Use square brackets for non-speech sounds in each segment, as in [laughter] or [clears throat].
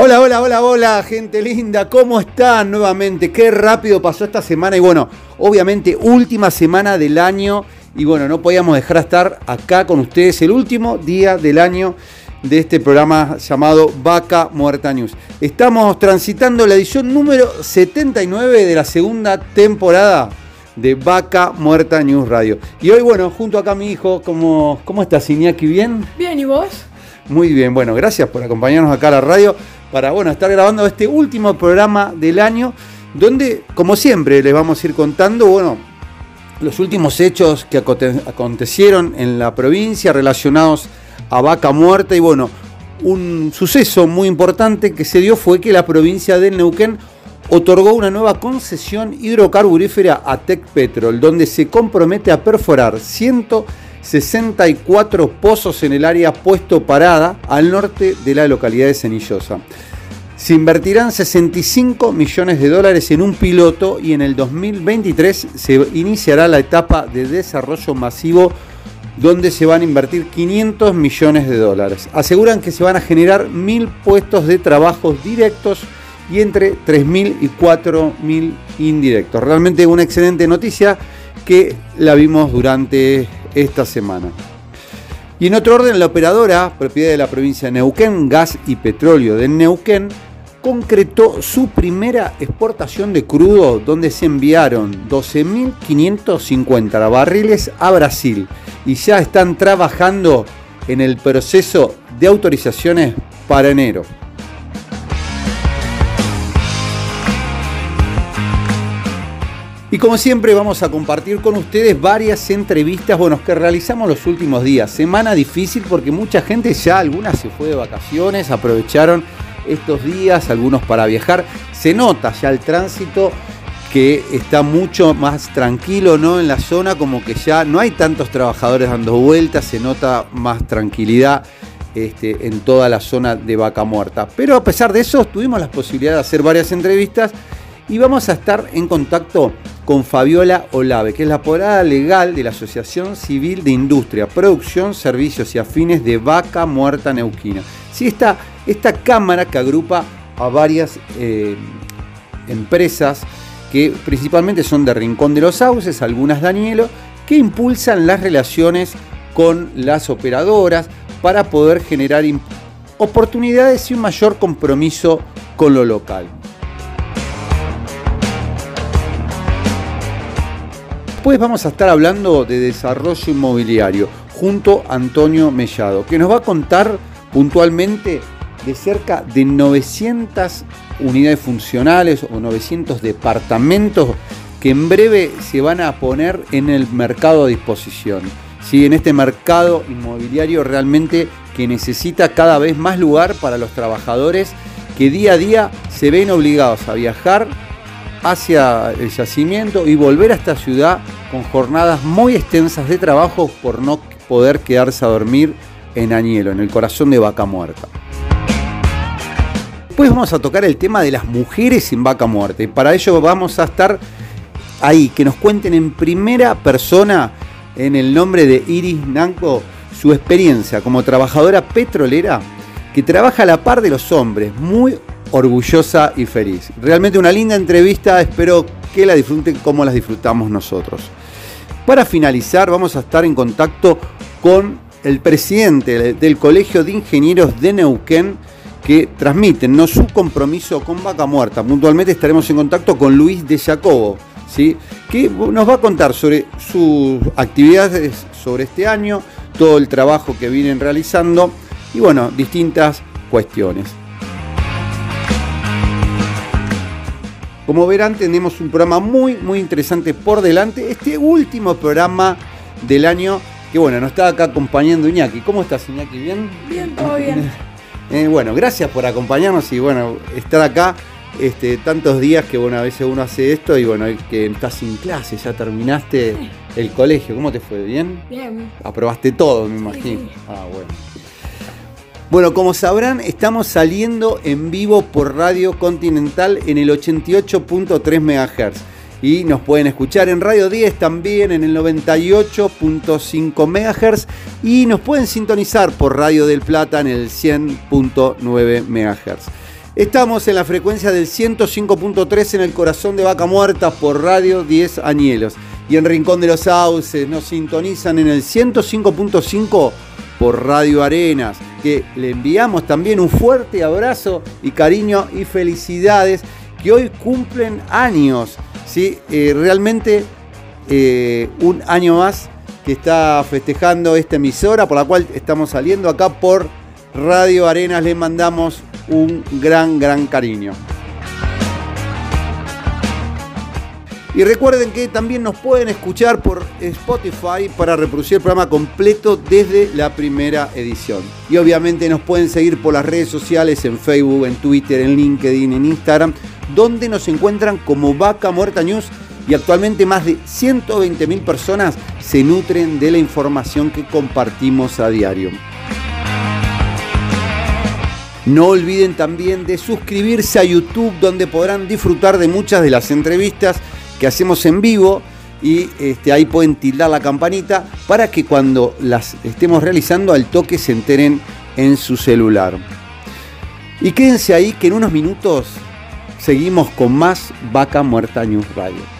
Hola, hola, hola, hola, gente linda, ¿cómo están nuevamente? Qué rápido pasó esta semana y bueno, obviamente última semana del año y bueno, no podíamos dejar de estar acá con ustedes el último día del año de este programa llamado Vaca Muerta News. Estamos transitando la edición número 79 de la segunda temporada de Vaca Muerta News Radio. Y hoy, bueno, junto acá a mi hijo, ¿cómo, cómo estás, Iñaki? ¿Bien? Bien, ¿y vos? Muy bien, bueno, gracias por acompañarnos acá a la radio para bueno, estar grabando este último programa del año, donde, como siempre, les vamos a ir contando, bueno, los últimos hechos que acontecieron en la provincia relacionados a Vaca Muerta. Y bueno, un suceso muy importante que se dio fue que la provincia de Neuquén otorgó una nueva concesión hidrocarburífera a Tec Petrol, donde se compromete a perforar 164 pozos en el área puesto parada al norte de la localidad de Cenillosa. Se invertirán 65 millones de dólares en un piloto y en el 2023 se iniciará la etapa de desarrollo masivo donde se van a invertir 500 millones de dólares. Aseguran que se van a generar mil puestos de trabajo directos y entre 3.000 y 4.000 indirectos. Realmente una excelente noticia que la vimos durante esta semana. Y en otro orden, la operadora, propiedad de la provincia de Neuquén, Gas y Petróleo de Neuquén, concretó su primera exportación de crudo donde se enviaron 12.550 barriles a Brasil y ya están trabajando en el proceso de autorizaciones para enero. Y como siempre vamos a compartir con ustedes varias entrevistas bueno, que realizamos los últimos días. Semana difícil porque mucha gente ya, algunas se fue de vacaciones, aprovecharon estos días, algunos para viajar. Se nota ya el tránsito que está mucho más tranquilo ¿no? en la zona, como que ya no hay tantos trabajadores dando vueltas, se nota más tranquilidad este, en toda la zona de Vaca Muerta. Pero a pesar de eso, tuvimos la posibilidad de hacer varias entrevistas y vamos a estar en contacto con Fabiola Olave, que es la apoderada legal de la Asociación Civil de Industria, Producción, Servicios y Afines de Vaca Muerta Neuquina. Sí, esta, esta cámara que agrupa a varias eh, empresas que principalmente son de Rincón de los Sauces, algunas Danielo, que impulsan las relaciones con las operadoras para poder generar oportunidades y un mayor compromiso con lo local. Después vamos a estar hablando de desarrollo inmobiliario junto a Antonio Mellado, que nos va a contar puntualmente de cerca de 900 unidades funcionales o 900 departamentos que en breve se van a poner en el mercado a disposición. ¿Sí? En este mercado inmobiliario realmente que necesita cada vez más lugar para los trabajadores que día a día se ven obligados a viajar hacia el yacimiento y volver a esta ciudad con jornadas muy extensas de trabajo por no poder quedarse a dormir en Añelo, en el corazón de Vaca Muerta. Después vamos a tocar el tema de las mujeres en Vaca Muerta y para ello vamos a estar ahí, que nos cuenten en primera persona, en el nombre de Iris Nanco, su experiencia como trabajadora petrolera que trabaja a la par de los hombres, muy orgullosa y feliz. Realmente una linda entrevista, espero que la disfruten como las disfrutamos nosotros. Para finalizar, vamos a estar en contacto con el presidente del Colegio de Ingenieros de Neuquén, que transmiten ¿no? su compromiso con Vaca Muerta. Puntualmente estaremos en contacto con Luis de Jacobo, ¿sí? que nos va a contar sobre sus actividades sobre este año, todo el trabajo que vienen realizando y bueno, distintas cuestiones. Como verán, tenemos un programa muy, muy interesante por delante. Este último programa del año, que bueno, nos está acá acompañando Iñaki. ¿Cómo estás, Iñaki? ¿Bien? Bien, todo bien. [laughs] Eh, bueno, gracias por acompañarnos y bueno, estar acá este, tantos días que bueno, a veces uno hace esto y bueno, que estás sin clase, ya terminaste el colegio. ¿Cómo te fue? ¿Bien? Bien. Aprobaste todo, me imagino. Ah, bueno. Bueno, como sabrán, estamos saliendo en vivo por Radio Continental en el 88.3 MHz. Y nos pueden escuchar en Radio 10 también en el 98.5 MHz. Y nos pueden sintonizar por Radio del Plata en el 100.9 MHz. Estamos en la frecuencia del 105.3 en el corazón de Vaca Muerta por Radio 10 Añelos. Y en Rincón de los Sauces nos sintonizan en el 105.5 por Radio Arenas, que le enviamos también un fuerte abrazo y cariño y felicidades que hoy cumplen años. ¿sí? Eh, realmente eh, un año más que está festejando esta emisora por la cual estamos saliendo acá por Radio Arenas. Le mandamos un gran, gran cariño. Y recuerden que también nos pueden escuchar por Spotify para reproducir el programa completo desde la primera edición. Y obviamente nos pueden seguir por las redes sociales en Facebook, en Twitter, en LinkedIn, en Instagram, donde nos encuentran como Vaca Muerta News y actualmente más de 120.000 personas se nutren de la información que compartimos a diario. No olviden también de suscribirse a YouTube donde podrán disfrutar de muchas de las entrevistas que hacemos en vivo y este, ahí pueden tildar la campanita para que cuando las estemos realizando al toque se enteren en su celular. Y quédense ahí que en unos minutos seguimos con más Vaca Muerta News Radio.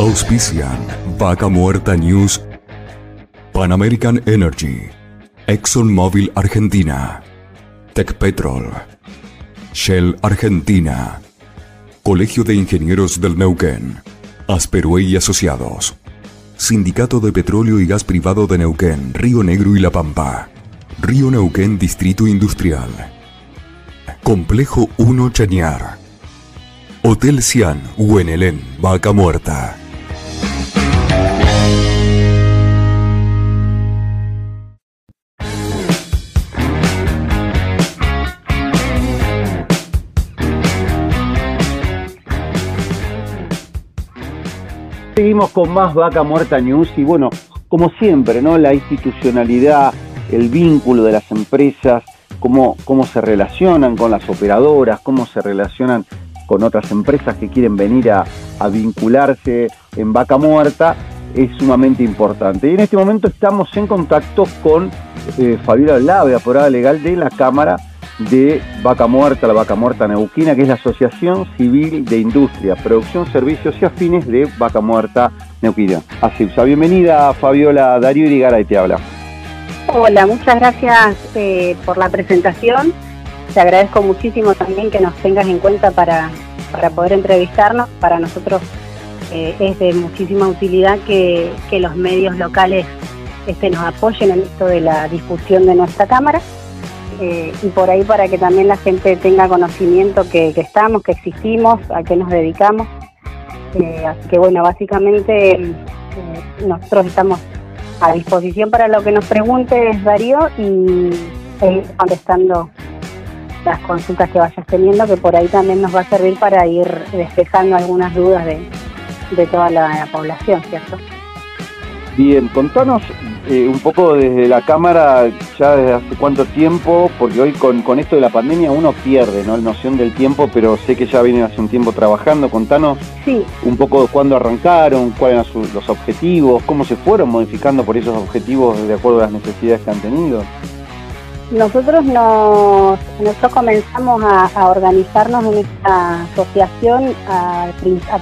Auspician Vaca Muerta News, Pan American Energy, ExxonMobil Argentina, Tech Petrol, Shell Argentina, Colegio de Ingenieros del Neuquén, Asperue y Asociados, Sindicato de Petróleo y Gas Privado de Neuquén, Río Negro y La Pampa, Río Neuquén Distrito Industrial, Complejo 1 Chañar, Hotel Cian, Huenelén, Vaca Muerta. Seguimos con más Vaca Muerta News y bueno, como siempre, ¿no? La institucionalidad, el vínculo de las empresas, cómo, cómo se relacionan con las operadoras, cómo se relacionan con otras empresas que quieren venir a, vincularse en Vaca Muerta, es sumamente importante. Y en este momento estamos en contacto con eh, Fabiola Lave, aporada legal de la Cámara de Vaca Muerta, la Vaca Muerta Neuquina, que es la Asociación Civil de Industria, Producción, Servicios y Afines de Vaca Muerta Neuquina. Así, sea, bienvenida Fabiola Darío Irigaray te habla. Hola, muchas gracias eh, por la presentación. Te agradezco muchísimo también que nos tengas en cuenta para, para poder entrevistarnos. Para nosotros eh, es de muchísima utilidad que, que los medios locales este, nos apoyen en esto de la discusión de nuestra Cámara. Eh, y por ahí para que también la gente tenga conocimiento que, estamos, que existimos, a qué nos dedicamos. Eh, así que bueno, básicamente eh, nosotros estamos a disposición para lo que nos preguntes, Darío, y seguir contestando las consultas que vayas teniendo, que por ahí también nos va a servir para ir despejando algunas dudas de, de toda la población, ¿cierto? Bien, contanos eh, un poco desde la cámara, ya desde hace cuánto tiempo, porque hoy con, esto de la pandemia uno pierde ¿no? la noción del tiempo, pero sé que ya vienen hace un tiempo trabajando. Contanos un poco de cuándo arrancaron, cuáles eran los objetivos, cómo se fueron modificando por esos objetivos de acuerdo a las necesidades que han tenido. Nosotros nos, nosotros comenzamos a, organizarnos en esta asociación a,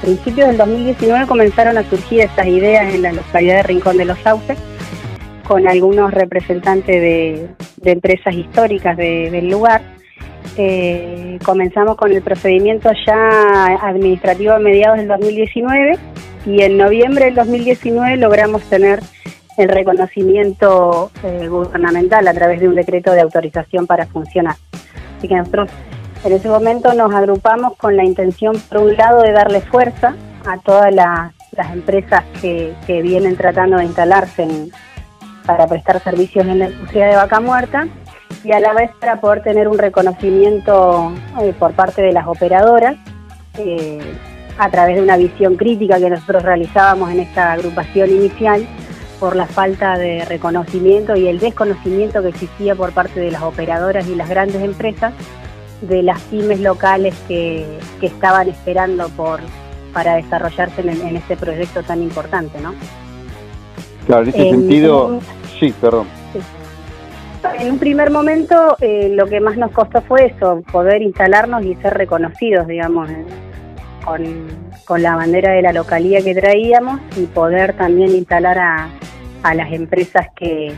principios del 2019 comenzaron a surgir estas ideas en la localidad de Rincón de los Sauces con algunos representantes de, empresas históricas del lugar. Eh, comenzamos con el procedimiento ya administrativo a mediados del 2019 y en noviembre del 2019 logramos tener el reconocimiento eh, gubernamental a través de un decreto de autorización para funcionar. Así que nosotros en ese momento nos agrupamos con la intención, por un lado, de darle fuerza a todas las, empresas que, vienen tratando de instalarse para prestar servicios en la industria de vaca muerta y a la vez para poder tener un reconocimiento eh, por parte de las operadoras eh, a través de una visión crítica que nosotros realizábamos en esta agrupación inicial por la falta de reconocimiento y el desconocimiento que existía por parte de las operadoras y las grandes empresas de las pymes locales que, estaban esperando por para desarrollarse en, este proyecto tan importante, ¿no? Claro, en ese sentido, sí, perdón. En un primer momento eh, lo que más nos costó fue eso, poder instalarnos y ser reconocidos, digamos, con, con la bandera de la localía que traíamos y poder también instalar a, a las empresas que,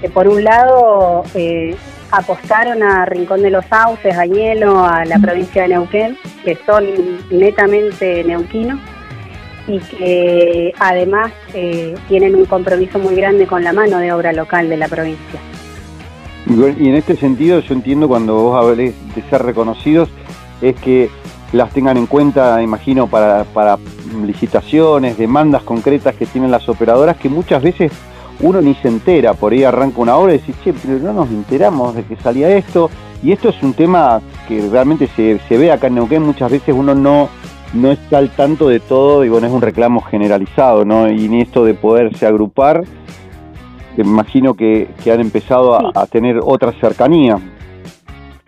que por un lado eh, apostaron a Rincón de los Sauces, a Hielo, a la provincia de Neuquén, que son netamente neuquinos y que además eh, tienen un compromiso muy grande con la mano de obra local de la provincia. Y en este sentido yo entiendo cuando vos hablés de ser reconocidos, es que las tengan en cuenta, imagino, para, para licitaciones, demandas concretas que tienen las operadoras, que muchas veces uno ni se entera, por ahí arranca una hora y dice, che, pero no nos enteramos de que salía esto. Y esto es un tema que realmente se, se ve acá en Neuquén, muchas veces uno no, no está al tanto de todo y bueno, es un reclamo generalizado, ¿no? Y ni esto de poderse agrupar, imagino que, han empezado a, tener otra cercanía.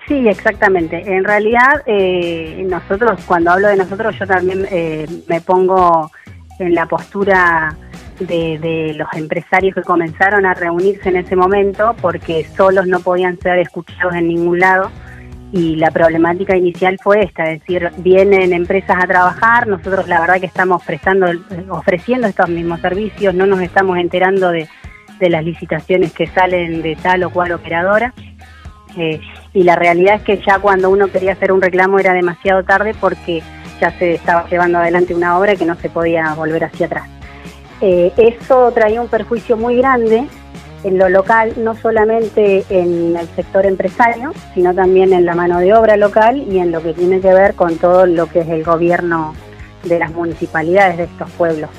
Sí, exactamente. En realidad, eh, nosotros, cuando hablo de nosotros, yo también eh, me pongo en la postura de, los empresarios que comenzaron a reunirse en ese momento porque solos no podían ser escuchados en ningún lado y la problemática inicial fue esta, es decir, vienen empresas a trabajar, nosotros la verdad que estamos prestando, ofreciendo estos mismos servicios, no nos estamos enterando de, las licitaciones que salen de tal o cual operadora. Eh, y la realidad es que ya cuando uno quería hacer un reclamo era demasiado tarde porque ya se estaba llevando adelante una obra que no se podía volver hacia atrás. Eh, eso traía un perjuicio muy grande en lo local, no solamente en el sector empresario, sino también en la mano de obra local y en lo que tiene que ver con todo lo que es el gobierno de las municipalidades de estos pueblos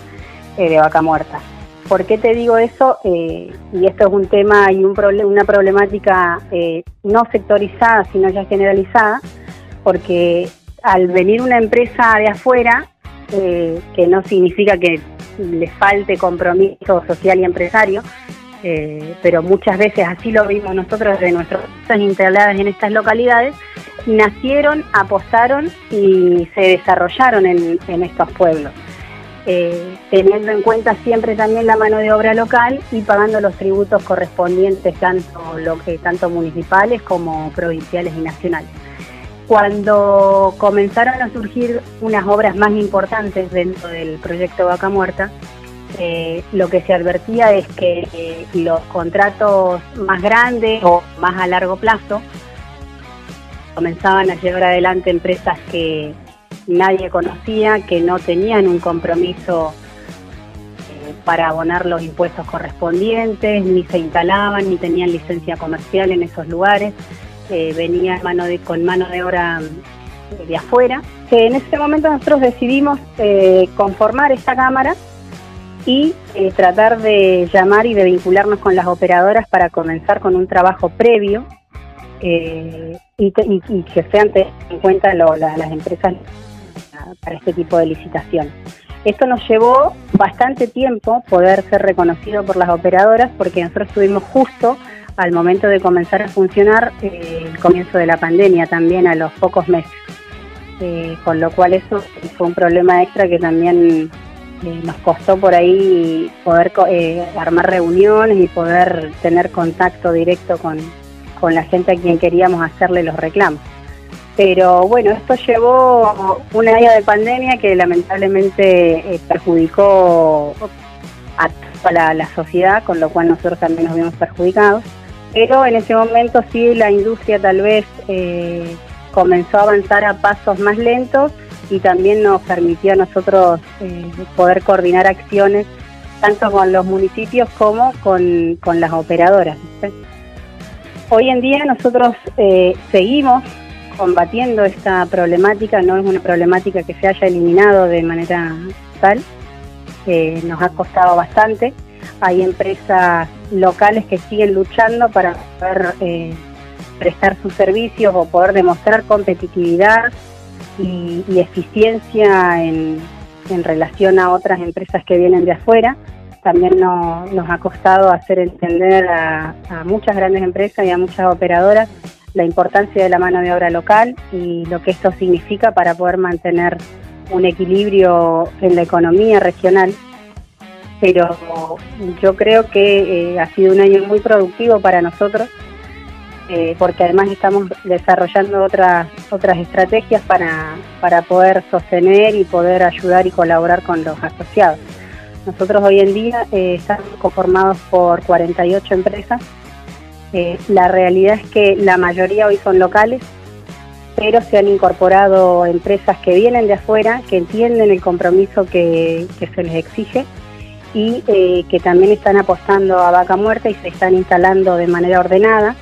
eh, de Vaca Muerta. ¿Por qué te digo eso? Eh, y esto es un tema y un una problemática no sectorizada, sino ya generalizada, porque al venir una empresa de afuera, que no significa que le falte compromiso social y empresario, eh, pero muchas veces así lo vimos nosotros de nuestras instaladas en estas localidades, nacieron, apostaron y se desarrollaron en, estos pueblos. Eh, teniendo en cuenta siempre también la mano de obra local y pagando los tributos correspondientes tanto, lo que, tanto municipales como provinciales y nacionales. Cuando comenzaron a surgir unas obras más importantes dentro del proyecto Vaca Muerta, eh, lo que se advertía es que eh, los contratos más grandes o más a largo plazo comenzaban a llevar adelante empresas que nadie conocía, que no tenían un compromiso eh, para abonar los impuestos correspondientes, ni se instalaban, ni tenían licencia comercial en esos lugares venía mano de, con mano de obra eh, de afuera. en ese momento nosotros decidimos eh, conformar esta cámara y eh, tratar de llamar y de vincularnos con las operadoras para comenzar con un trabajo previo y, que sean en cuenta las empresas para este tipo de licitación. Esto nos llevó bastante tiempo poder ser reconocido por las operadoras porque nosotros tuvimos justo al momento de comenzar a funcionar eh, el comienzo de la pandemia también a los pocos meses. Eh, con lo cual eso fue un problema extra que también eh, nos costó por ahí poder armar reuniones y poder tener contacto directo con, con la gente a quien queríamos hacerle los reclamos. Pero bueno, esto llevó un año de pandemia que lamentablemente perjudicó a toda la, sociedad, con lo cual nosotros también nos vimos perjudicados pero en ese momento sí la industria tal vez eh, comenzó a avanzar a pasos más lentos y también nos permitió a nosotros eh, poder coordinar acciones tanto con los municipios como con, las operadoras. Hoy en día nosotros eh, seguimos combatiendo esta problemática, no es una problemática que se haya eliminado de manera tal, eh, nos ha costado bastante. Hay empresas locales que siguen luchando para poder eh, prestar sus servicios o poder demostrar competitividad y, eficiencia en, relación a otras empresas que vienen de afuera. También nos ha costado hacer entender a muchas grandes empresas y a muchas operadoras la importancia de la mano de obra local y lo que esto significa para poder mantener un equilibrio en la economía regional. Pero yo creo que eh, ha sido un año muy productivo para nosotros, eh, porque además estamos desarrollando otras, otras estrategias para, para poder sostener y poder ayudar y colaborar con los asociados. Nosotros hoy en día eh, estamos conformados por 48 empresas eh, la realidad es que la mayoría hoy son locales, pero se han incorporado empresas que vienen de afuera, que entienden el compromiso que, se les exige y eh, que también están apostando a vaca muerta y se están instalando de manera ordenada,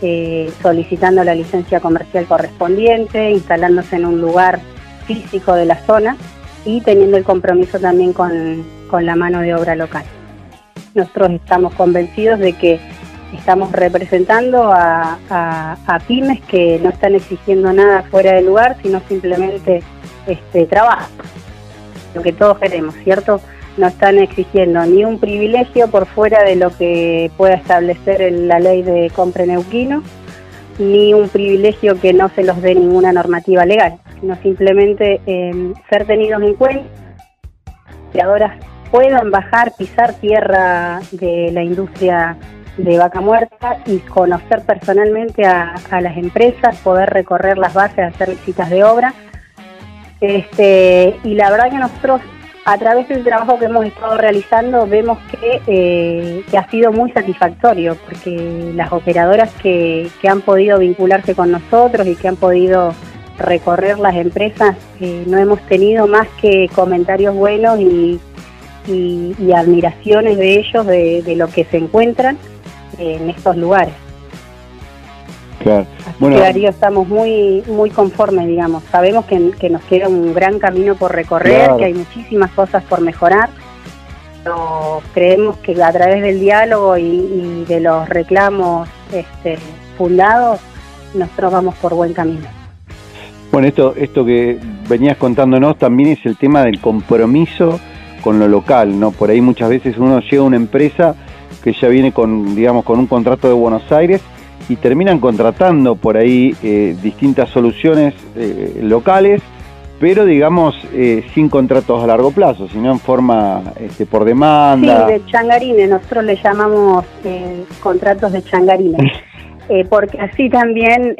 eh, solicitando la licencia comercial correspondiente, instalándose en un lugar físico de la zona y teniendo el compromiso también con la mano de obra local. Nosotros estamos convencidos de que estamos representando a, pymes que no están exigiendo nada fuera del lugar, sino simplemente este, trabajo, lo que todos queremos, ¿cierto? No están exigiendo ni un privilegio por fuera de lo que pueda establecer la ley de compra neuquino, ni un privilegio que no se los dé ninguna normativa legal, sino simplemente em, ser tenidos en cuenta, que ahora puedan bajar, pisar tierra de la industria de Vaca Muerta y conocer personalmente a, las empresas, poder recorrer las bases, hacer visitas de obra. Este, y la verdad que nosotros, a través del trabajo que hemos estado realizando, vemos que, eh, ha sido muy satisfactorio, porque las operadoras que, han podido vincularse con nosotros y que han podido recorrer las empresas, eh, no hemos tenido más que comentarios buenos y, admiraciones de ellos, de lo que se encuentran en estos lugares. Claro. bueno, Darío, estamos muy muy conformes, digamos. Sabemos que, nos queda un gran camino por recorrer, que hay muchísimas cosas por mejorar, pero creemos que a través del diálogo y, de los reclamos este, fundados, nosotros vamos por buen camino. Bueno, esto, esto que venías contándonos también es el tema del compromiso con lo local, ¿no? Por ahí muchas veces uno llega a una empresa que ya viene con, digamos, con un contrato de Buenos Aires y terminan contratando por ahí eh, distintas soluciones eh, locales, pero digamos eh, sin contratos a largo plazo, sino en forma este, por demanda. Sí, de changarines, nosotros le llamamos contratos de changarines, [laughs] porque así también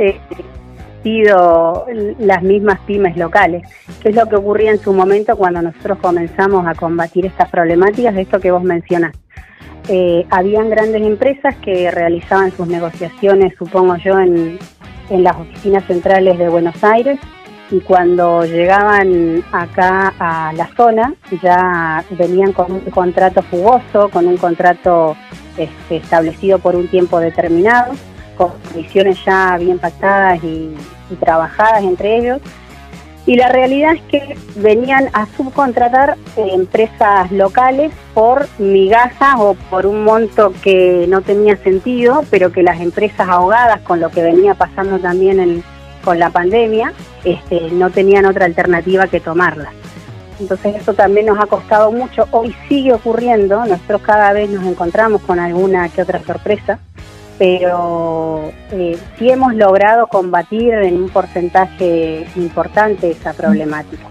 sido las mismas pymes locales, que es lo que ocurría en su momento cuando nosotros comenzamos a combatir estas problemáticas de esto que vos mencionás. Eh, habían grandes empresas que realizaban sus negociaciones, supongo yo, en, las oficinas centrales de Buenos Aires y cuando llegaban acá a la zona ya venían con un contrato jugoso, con un contrato este, establecido por un tiempo determinado, con condiciones ya bien pactadas y trabajadas entre ellos y la realidad es que venían a subcontratar eh, empresas locales por migajas o por un monto que no tenía sentido, pero que las empresas ahogadas con lo que venía pasando también con la pandemia, este, no tenían otra alternativa que tomarlas. Entonces eso también nos ha costado mucho. Hoy sigue ocurriendo, nosotros cada vez nos encontramos con alguna que otra sorpresa pero eh, sí hemos logrado combatir en un porcentaje importante esa problemática.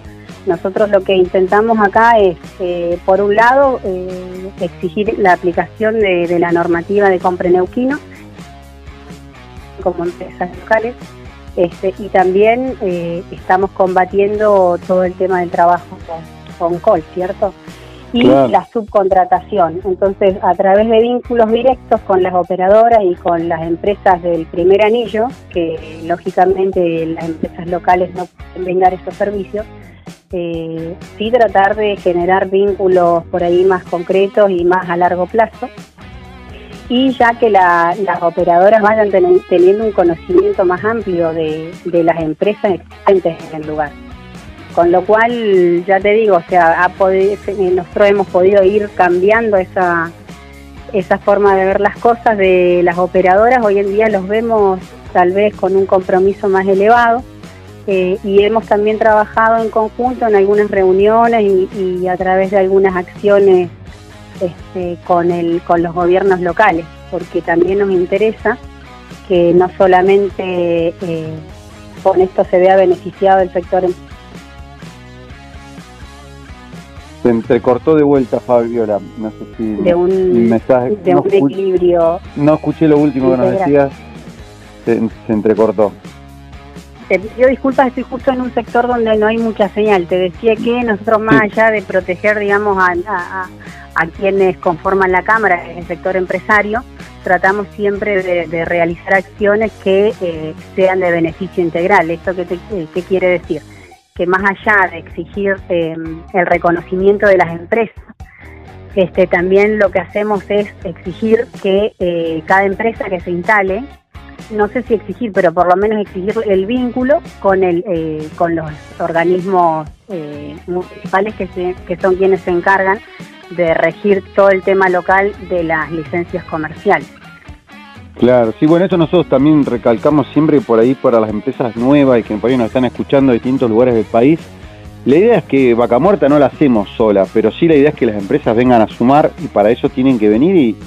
Nosotros lo que intentamos acá es, eh, por un lado, eh, exigir la aplicación de, la normativa de compra neuquino como empresas locales este, y también estamos combatiendo todo el tema del trabajo con, con COL, ¿cierto? Y la subcontratación. Entonces, a través de vínculos directos con las operadoras y con las empresas del primer anillo, que lógicamente las empresas locales no pueden brindar esos servicios, eh, sí tratar de generar vínculos por ahí más concretos y más a largo plazo. Y ya que las operadoras vayan teniendo un conocimiento más amplio de, las empresas existentes en el lugar. Con lo cual, ya te digo, o sea, ha podido, nosotros hemos podido ir cambiando esa, esa forma de ver las cosas de las operadoras. Hoy en día los vemos tal vez con un compromiso más elevado eh, y hemos también trabajado en conjunto en algunas reuniones y, a través de algunas acciones este, con, el, con los gobiernos locales, porque también nos interesa que no solamente eh, con esto se vea beneficiado el sector se entrecortó de vuelta Fabiola, no sé si de un, mensaje, de un equilibrio. No escuché lo último que nos decías, se, entrecortó. Te pido disculpas, estoy justo en un sector donde no hay mucha señal. Te decía que nosotros más allá de proteger, digamos, a, a, quienes conforman la Cámara, el sector empresario, tratamos siempre de, realizar acciones que eh, sean de beneficio integral. ¿Esto qué, qué quiere decir? Que más allá de exigir eh, el reconocimiento de las empresas, este, también lo que hacemos es exigir que eh, cada empresa que se instale, no sé si exigir, pero por lo menos exigir el vínculo con, el, eh, con los organismos municipales que, que son quienes se encargan de regir todo el tema local de las licencias comerciales. Claro, sí, bueno, eso nosotros también recalcamos siempre por ahí para las empresas nuevas y que por ahí nos están escuchando de distintos lugares del país. La idea es que Vaca Muerta no la hacemos sola, pero sí la idea es que las empresas vengan a sumar y para eso tienen que venir y,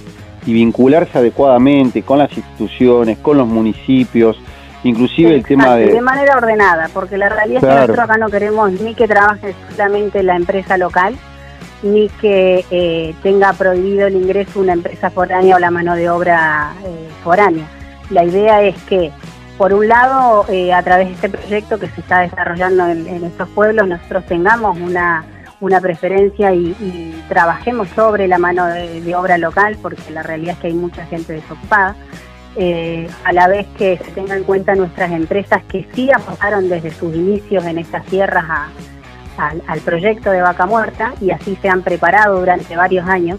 vincularse adecuadamente con las instituciones, con los municipios, inclusive el tema de... De manera ordenada, porque la realidad es que nosotros acá no queremos ni que trabaje solamente la empresa local, ni que eh, tenga prohibido el ingreso una empresa foránea o la mano de obra eh, foránea. La idea es que, por un lado, eh, a través de este proyecto que se está desarrollando en, estos pueblos, nosotros tengamos una, una preferencia y, trabajemos sobre la mano de, obra local, porque la realidad es que hay mucha gente desocupada. a la vez que se tengan en cuenta nuestras empresas que sí aportaron desde sus inicios en estas tierras a, al, proyecto de Vaca Muerta y así se han preparado durante varios años.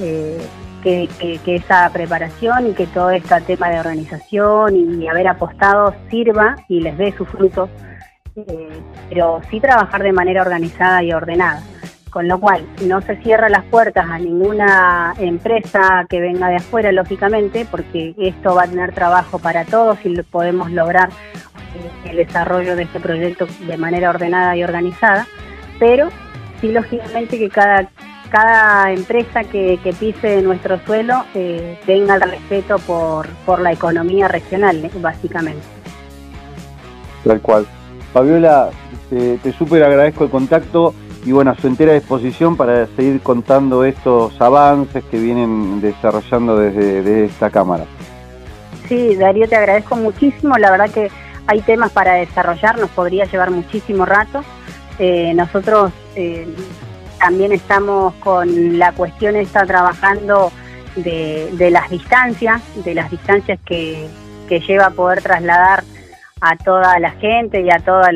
Eh, que, esa preparación y que todo este tema de organización y haber apostado sirva y les dé sus frutos, eh, pero sí trabajar de manera organizada y ordenada. Con lo cual, no se cierran las puertas a ninguna empresa que venga de afuera, lógicamente, porque esto va a tener trabajo para todos y podemos lograr el desarrollo de este proyecto de manera ordenada y organizada, pero sí lógicamente que cada, cada empresa que, pise nuestro suelo eh, tenga el respeto por, por la economía regional, básicamente. Tal cual. Fabiola, te, te súper agradezco el contacto y bueno, a su entera disposición para seguir contando estos avances que vienen desarrollando desde, desde esta Cámara. Sí, Darío, te agradezco muchísimo. La verdad que hay temas para desarrollar, nos podría llevar muchísimo rato. Eh, nosotros eh, también estamos con la cuestión, está trabajando de, las distancias, de las distancias que, lleva a poder trasladar a toda la gente y a todos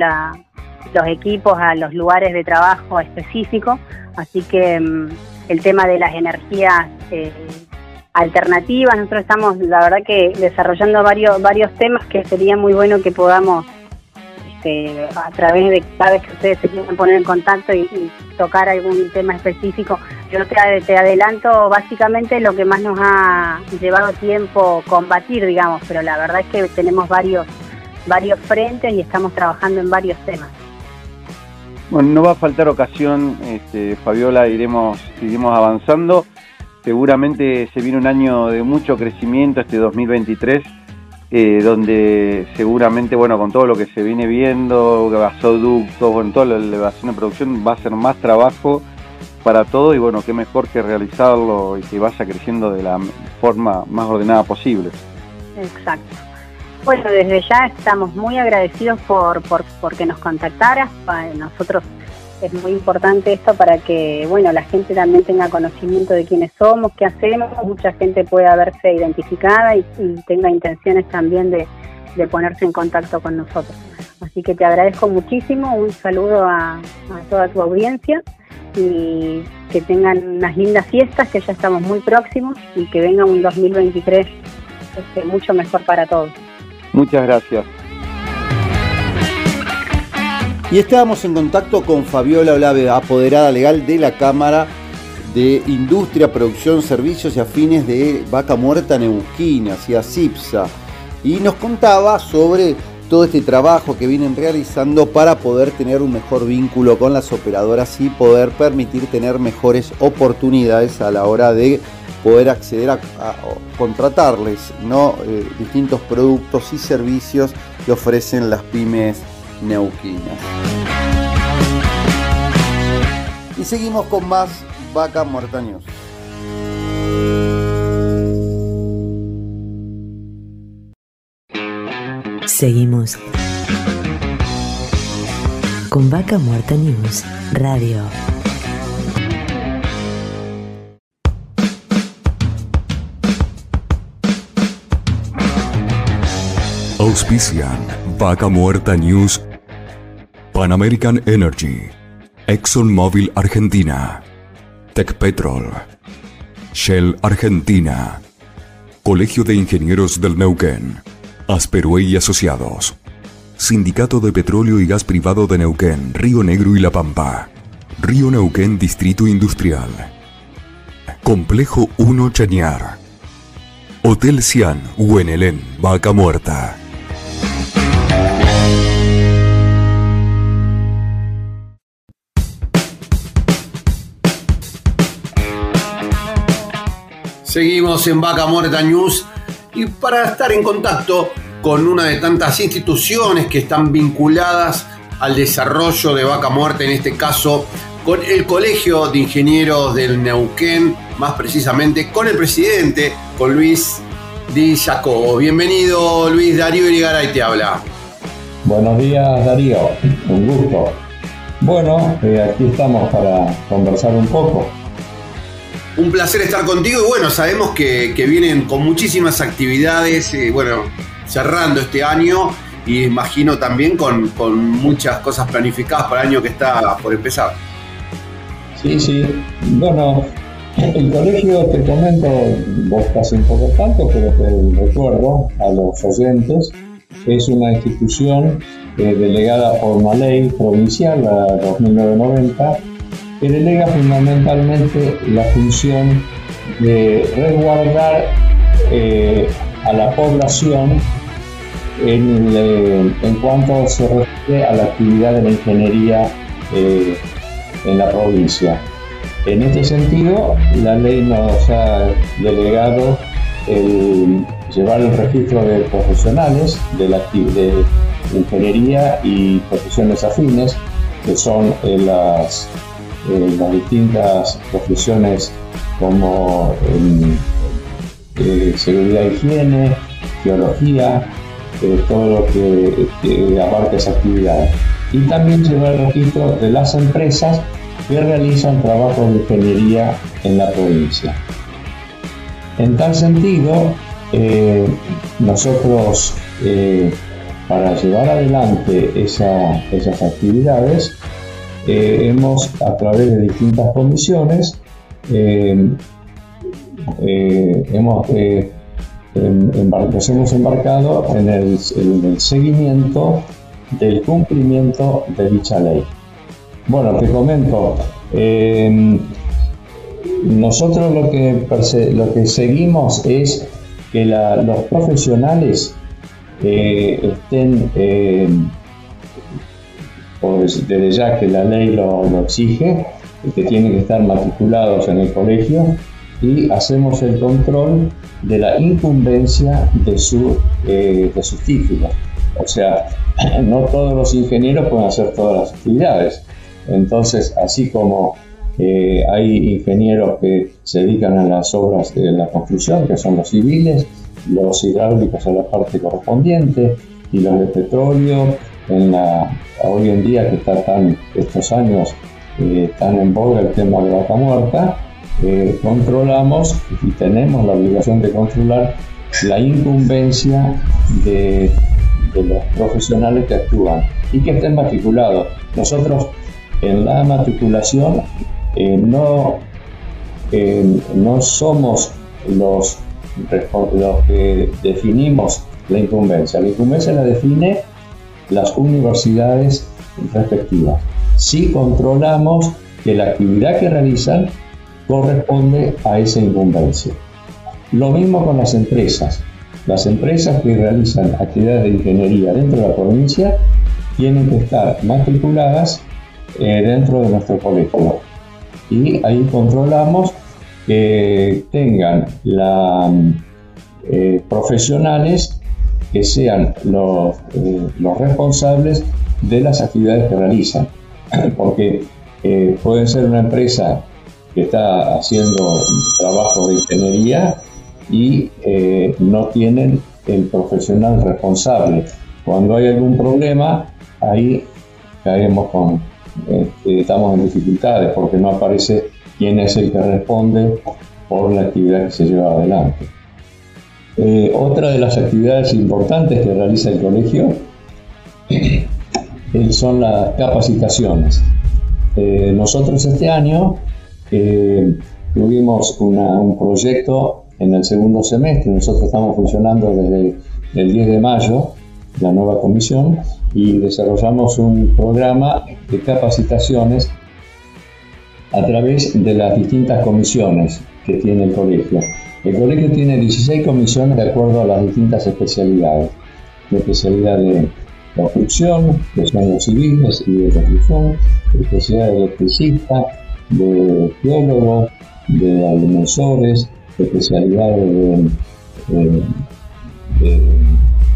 los equipos a los lugares de trabajo específicos. Así que mm, el tema de las energías eh, alternativas. Nosotros estamos, la verdad que desarrollando varios varios temas que sería muy bueno que podamos, este, a través de cada vez que ustedes se quieran poner en contacto y, tocar algún tema específico. Yo te, te, adelanto básicamente lo que más nos ha llevado tiempo combatir, digamos, pero la verdad es que tenemos varios varios frentes y estamos trabajando en varios temas. Bueno, no va a faltar ocasión, este, Fabiola, iremos, iremos avanzando seguramente se viene un año de mucho crecimiento, este 2023, eh, donde seguramente, bueno, con todo lo que se viene viendo, gasoductos, con toda la elevación de producción, va a ser más trabajo para todo y bueno, qué mejor que realizarlo y que vaya creciendo de la forma más ordenada posible. Exacto. Bueno, desde ya estamos muy agradecidos por, por, por que nos contactaras. Nosotros es muy importante esto para que bueno la gente también tenga conocimiento de quiénes somos, qué hacemos, mucha gente pueda verse identificada y, tenga intenciones también de, ponerse en contacto con nosotros. Así que te agradezco muchísimo, un saludo a, toda tu audiencia y que tengan unas lindas fiestas, que ya estamos muy próximos y que venga un 2023 este, mucho mejor para todos. Muchas gracias. Y estábamos en contacto con Fabiola Olave, apoderada legal de la Cámara de Industria, Producción, Servicios y Afines de Vaca Muerta Neuquina, hacia CIPSA, y nos contaba sobre todo este trabajo que vienen realizando para poder tener un mejor vínculo con las operadoras y poder permitir tener mejores oportunidades a la hora de poder acceder a, contratarles ¿no? Eh, distintos productos y servicios que ofrecen las pymes neuquinas. Y seguimos con más Vaca Muerta News. Seguimos con Vaca Muerta News Radio. Auspician Vaca Muerta News Pan American Energy ExxonMobil Argentina Petrol Shell Argentina Colegio de Ingenieros del Neuquén Asperue y Asociados. Sindicato de Petróleo y Gas Privado de Neuquén, Río Negro y La Pampa. Río Neuquén Distrito Industrial. Complejo 1 Chañar. Hotel Cian, Huenelén, Vaca Muerta. Seguimos en Vaca Muerta News y para estar en contacto con una de tantas instituciones que están vinculadas al desarrollo de Vaca Muerta, en este caso con el Colegio de Ingenieros del Neuquén, más precisamente con el presidente, con Luis Di Jacobo. Bienvenido Luis Darío Irigaray te habla. Buenos días Darío, un gusto. Bueno, eh, aquí estamos para conversar un poco. Un placer estar contigo y bueno, sabemos que, vienen con muchísimas actividades, eh, bueno, cerrando este año y imagino también con, muchas cosas planificadas para el año que está por empezar. Sí, sí. Bueno, el colegio, te comento, vos casi un poco tanto, pero te recuerdo a los oyentes, es una institución eh, delegada por una ley provincial, la 2990, que delega fundamentalmente la función de resguardar eh, a la población en, cuanto se refiere a la actividad de la ingeniería eh, en la provincia. En este sentido, la ley nos ha delegado el llevar el registro de profesionales de la de ingeniería y profesiones afines, que son eh, las eh, las distintas profesiones como eh, seguridad e higiene, geología, eh, todo lo que, que abarca esa actividad. Y también llevar el registro de las empresas que realizan trabajos de ingeniería en la provincia. En tal sentido, nosotros para llevar adelante esas actividades eh, hemos, a través de distintas comisiones, eh, eh, hemos, nos hemos embarcado en el, seguimiento del cumplimiento de dicha ley. Bueno, te comento, nosotros lo que, lo que seguimos es que los profesionales estén desde ya que la ley lo, exige, que tienen que estar matriculados en el colegio y hacemos el control de la incumbencia de, su, eh, de sus títulos. O sea, [clears throat] no todos los ingenieros pueden hacer todas las actividades. Entonces, así como eh, hay ingenieros que se dedican a las obras de la construcción, que son los civiles, los hidráulicos a la parte correspondiente, y los de petróleo, en la, hoy en día que está tan, estos años eh, tan en boga el tema de vaca muerta, eh, controlamos y tenemos la obligación de controlar la incumbencia de, de los profesionales que actúan y que estén matriculados. Nosotros en la matriculación eh, no, eh, no somos los, los que definimos la incumbencia. La incumbencia la define las universidades respectivas. Si controlamos que la actividad que realizan corresponde a esa incumbencia. Lo mismo con las empresas. Las empresas que realizan actividades de ingeniería dentro de la provincia tienen que estar matriculadas eh, dentro de nuestro colegio. Y ahí controlamos que tengan la, eh, profesionales que sean los, eh, los, responsables de las actividades que realizan. [clears throat] Porque puede ser una empresa que está haciendo trabajo de ingeniería y no tienen el profesional responsable. Cuando hay algún problema, ahí caemos con, este, estamos en dificultades porque no aparece quién es el que responde por la actividad que se lleva adelante. Eh, otra de las actividades importantes que realiza el colegio son las capacitaciones. Eh, nosotros este año eh, tuvimos un proyecto en el segundo semestre, nosotros estamos funcionando desde el 10 de mayo, la nueva comisión, y desarrollamos un programa de capacitaciones a través de las distintas comisiones que tiene el colegio. El colegio tiene 16 comisiones de acuerdo a las distintas especialidades. La especialidad de construcción, de son civiles y de construcción, la especialidad de electricista, de geólogos, de agrimensores, especialidades de, de, de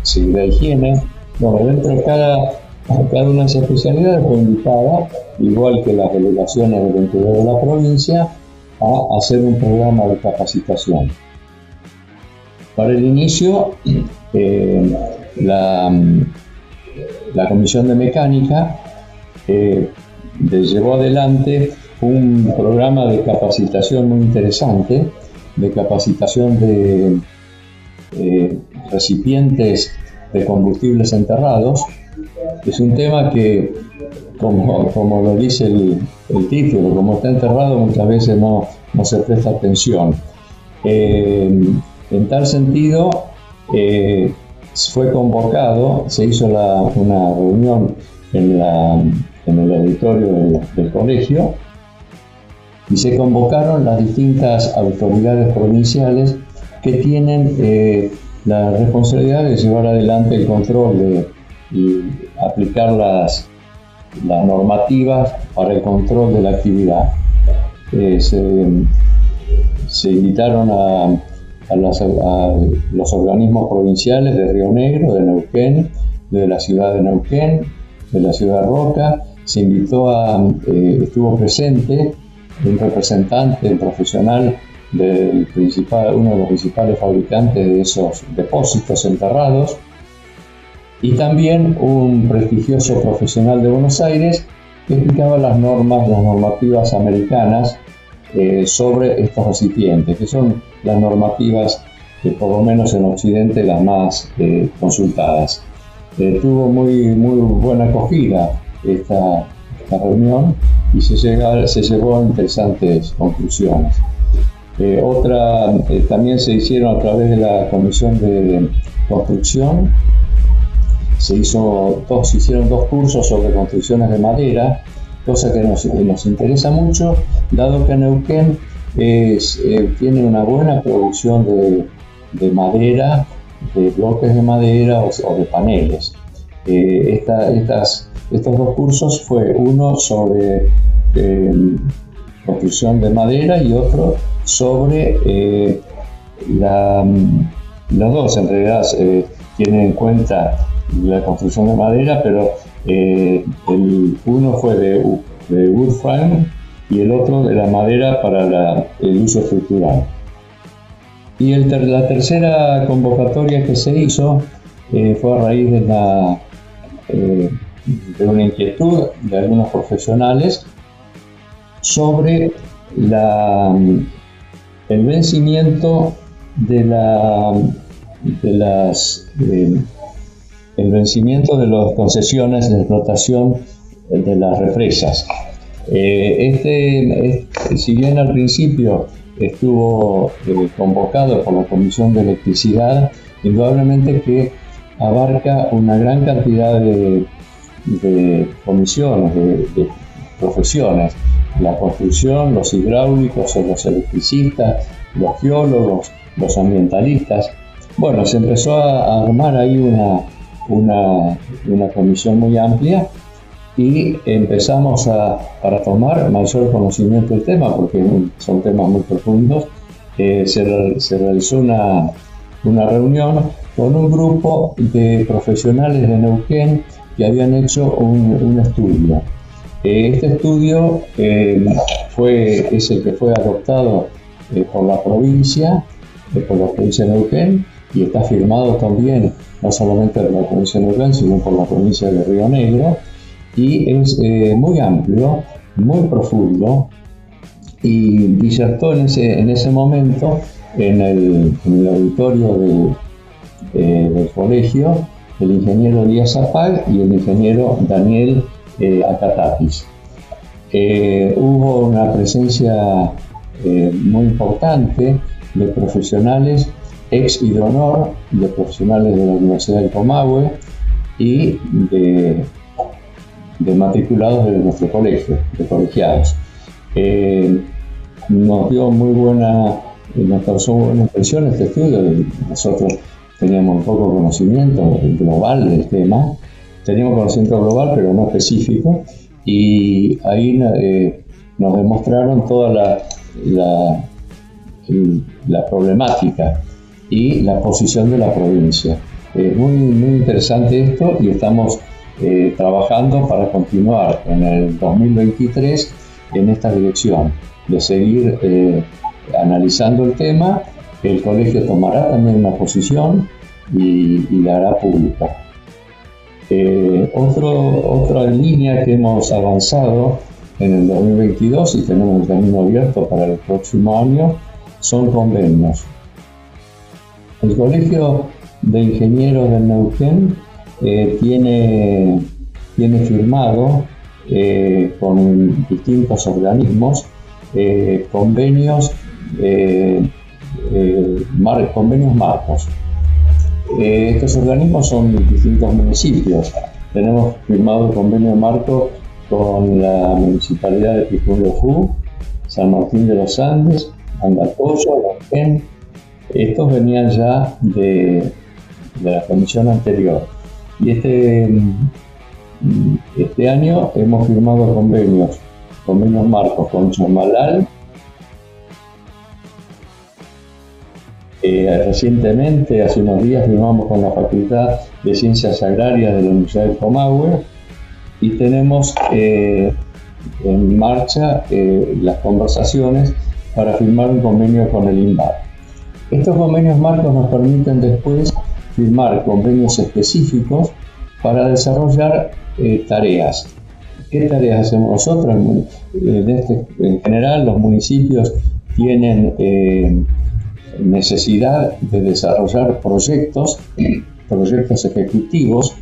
seguridad e higiene, bueno, dentro de cada, cada una de esas especialidades fue invitada, igual que las delegaciones del interior de la provincia, a hacer un programa de capacitación. Para el inicio, [clears throat] eh, la, la, Comisión de Mecánica eh, llevó adelante un programa de capacitación muy interesante, de capacitación de eh, recipientes de combustibles enterrados. Es un tema que, como, como lo dice el, título, como está enterrado muchas veces no, no se presta atención. Eh, en tal sentido, eh, fue convocado, se hizo una reunión en, la, en el auditorio del, colegio y se convocaron las distintas autoridades provinciales que tienen eh, la responsabilidad de llevar adelante el control de, y aplicar las, las normativas para el control de la actividad. Eh, se, invitaron a, los organismos provinciales de Río Negro, de Neuquén, de la ciudad de Neuquén, de la ciudad Roca. Se invitó a, eh, estuvo presente un representante, un profesional del principal, uno de los principales fabricantes de esos depósitos enterrados, y también un prestigioso profesional de Buenos Aires que explicaba las normas, las normativas americanas eh, sobre estos recipientes, que son las normativas que por lo menos en Occidente las más eh, consultadas. Eh, tuvo muy, muy buena acogida esta, reunión y se, llega, se llegó a interesantes conclusiones. Eh, otra, eh, también se hicieron a través de la Comisión de Construcción, se, hizo, dos, hicieron dos cursos sobre construcciones de madera, cosa que nos, nos interesa mucho, dado que Neuquén eh, tiene una buena producción de, de, madera, de bloques de madera o, de paneles. estas, estos dos cursos fue uno sobre construcción de madera y otro sobre eh, la, los dos en realidad eh, tienen en cuenta la construcción de madera, pero eh, el, uno fue de, de wood frame y el otro de la madera para el uso estructural. Y la tercera convocatoria que se hizo fue a raíz de, la, de una inquietud de algunos profesionales sobre la, el vencimiento de, la, de las eh, el vencimiento de las concesiones de explotación de las represas. Eh, este, si bien al principio estuvo eh, convocado por la Comisión de Electricidad, indudablemente que abarca una gran cantidad de, comisiones, de, profesiones, la construcción, los hidráulicos, los electricistas, los geólogos, los ambientalistas. Bueno, se empezó a armar ahí una, una, una comisión muy amplia y empezamos a, para tomar mayor conocimiento del tema, porque son temas muy profundos, eh, se, se, realizó una, una, reunión con un grupo de profesionales de Neuquén que habían hecho un, un estudio. Eh, este estudio eh, fue, es el que fue adoptado por la provincia, por la provincia de Neuquén, y está firmado también no solamente por la provincia de sino por la provincia de Río Negro, y es eh, muy amplio, muy profundo y disertó en ese, en ese momento en el, auditorio eh, del, colegio el ingeniero Díaz Zapag y el ingeniero Daniel eh, Acatatis. hubo una presencia muy importante de profesionales ex y de profesionales de la Universidad de Comahue y de de matriculados de nuestro colegio, de colegiados. Eh, nos dio muy buena, nos causó buena impresión este estudio. Nosotros teníamos poco conocimiento global del tema, teníamos conocimiento global pero no específico, y ahí eh, nos demostraron toda la, la, la, problemática y la posición de la provincia. Es muy, muy interesante esto y estamos eh, trabajando para continuar en el 2023 en esta dirección, de seguir eh, analizando el tema. El colegio tomará también una posición y, la hará pública. Eh, otra línea que hemos avanzado en el 2022 y tenemos el camino abierto para el próximo año son convenios. El Colegio de Ingenieros del Neuquén eh, tiene, tiene firmado eh, con distintos organismos eh, convenios, convenios marcos. estos organismos son distintos municipios. Tenemos firmado el convenio marco con la Municipalidad de Fu, San Martín de los Andes, Andatoyo, Pen. Estos venían ya de, la comisión anterior. Y este, mm, este año hemos firmado convenios, convenios marcos con Chomalal. Eh, recientemente, hace unos días, firmamos con la Facultad de Ciencias Agrarias de la Universidad de Comahue y tenemos eh, en marcha eh, las conversaciones para firmar un convenio con el INVAR. Estos convenios marcos nos permiten después firmar convenios específicos para desarrollar eh, tareas. ¿Qué tareas hacemos nosotros? Este, en general, los municipios tienen eh, necesidad de desarrollar proyectos, proyectos ejecutivos,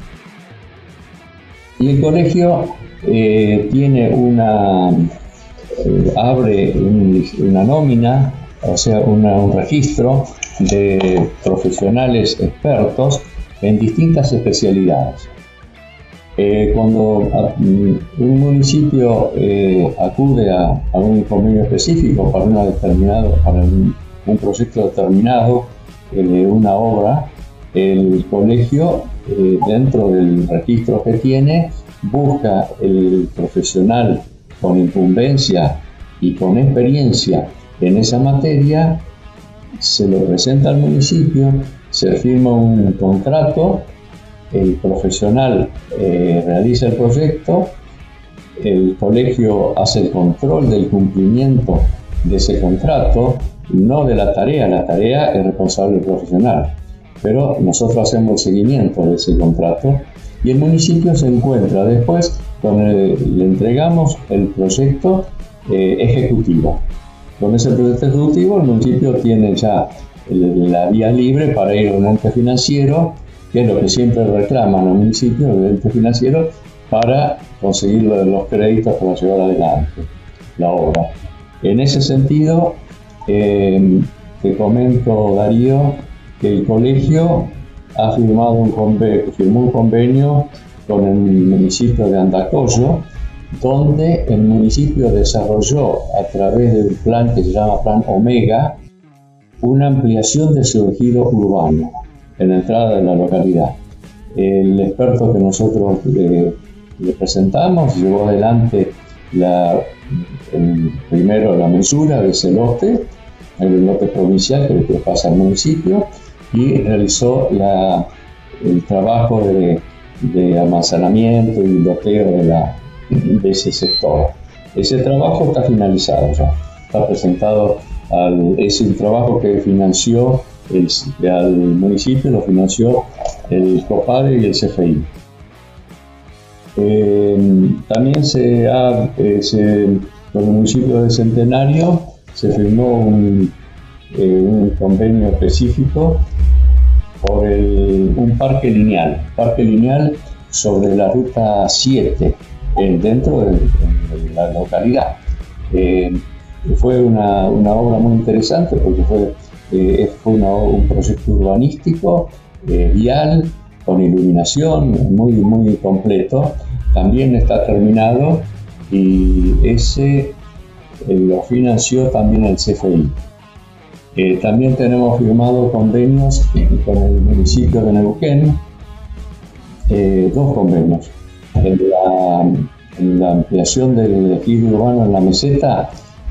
y el colegio eh, tiene una, abre una nómina, o sea, un registro de profesionales expertos en distintas especialidades. Eh, cuando ah, mm, un municipio eh, acude a, un convenio específico para, una determinado, para un, proyecto determinado de eh, una obra, el colegio, dentro del registro que tiene, busca el profesional con incumbencia y con experiencia en esa materia se lo presenta al municipio, se firma un contrato, el profesional eh, realiza el proyecto, el colegio hace el control del cumplimiento de ese contrato, no de la tarea, la tarea es responsable del profesional, pero nosotros hacemos el seguimiento de ese contrato y el municipio se encuentra después con le entregamos el proyecto eh, ejecutivo. Con ese proyecto ejecutivo el municipio tiene ya la vía libre para ir a un ente financiero que es lo que siempre reclaman los municipios, el ente financiero, para conseguir los créditos para llevar adelante la obra. En ese sentido, eh, te comento, Darío, que el colegio ha firmado un convenio, firmó un convenio con el municipio de Andacoyo, donde el municipio desarrolló a través de un plan que se llama Plan Omega una ampliación de su ejido urbano en la entrada de la localidad. El experto que nosotros le, presentamos llevó adelante la, primero la mensura de ese lote, el lote provincial que le pasa al municipio, y realizó el trabajo de, almacenamiento y loteo de, la, de ese sector. Ese trabajo está finalizado ya, está presentado, al, es el trabajo que financió el, municipio, lo financió el COPADE y el CFI. Eh, también se ha, eh, con el municipio de Centenario se firmó un, eh, un convenio específico por un parque lineal, parque lineal sobre la ruta 7, dentro de, la localidad. Eh, fue una, obra muy interesante porque fue, eh, fue un proyecto urbanístico, eh, vial, con iluminación, muy, muy completo. También está terminado y ese lo financió también el CFI. Eh, también tenemos firmado convenios con el municipio de Neuquén, eh, dos convenios. En la, ampliación del ejido urbano en la meseta,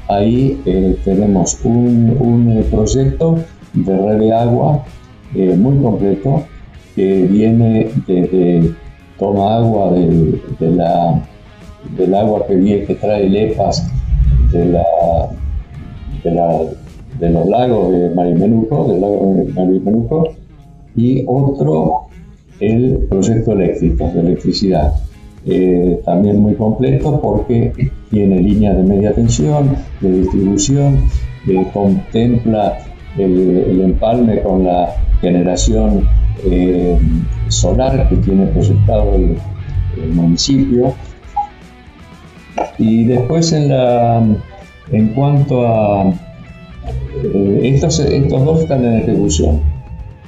ahí eh, tenemos un, proyecto de red de agua muy completo que viene desde toma agua de, la, del agua que, viene, que trae el EPAS de la, de la de los lagos de Marimenuco, del lago de Marimenuco, y otro el proyecto eléctrico de electricidad. Eh, también muy completo porque tiene líneas de media tensión, de distribución, contempla el, empalme con la generación eh, solar que tiene proyectado el, municipio. Y después en, la, en cuanto a eh, estos, estos dos están en ejecución,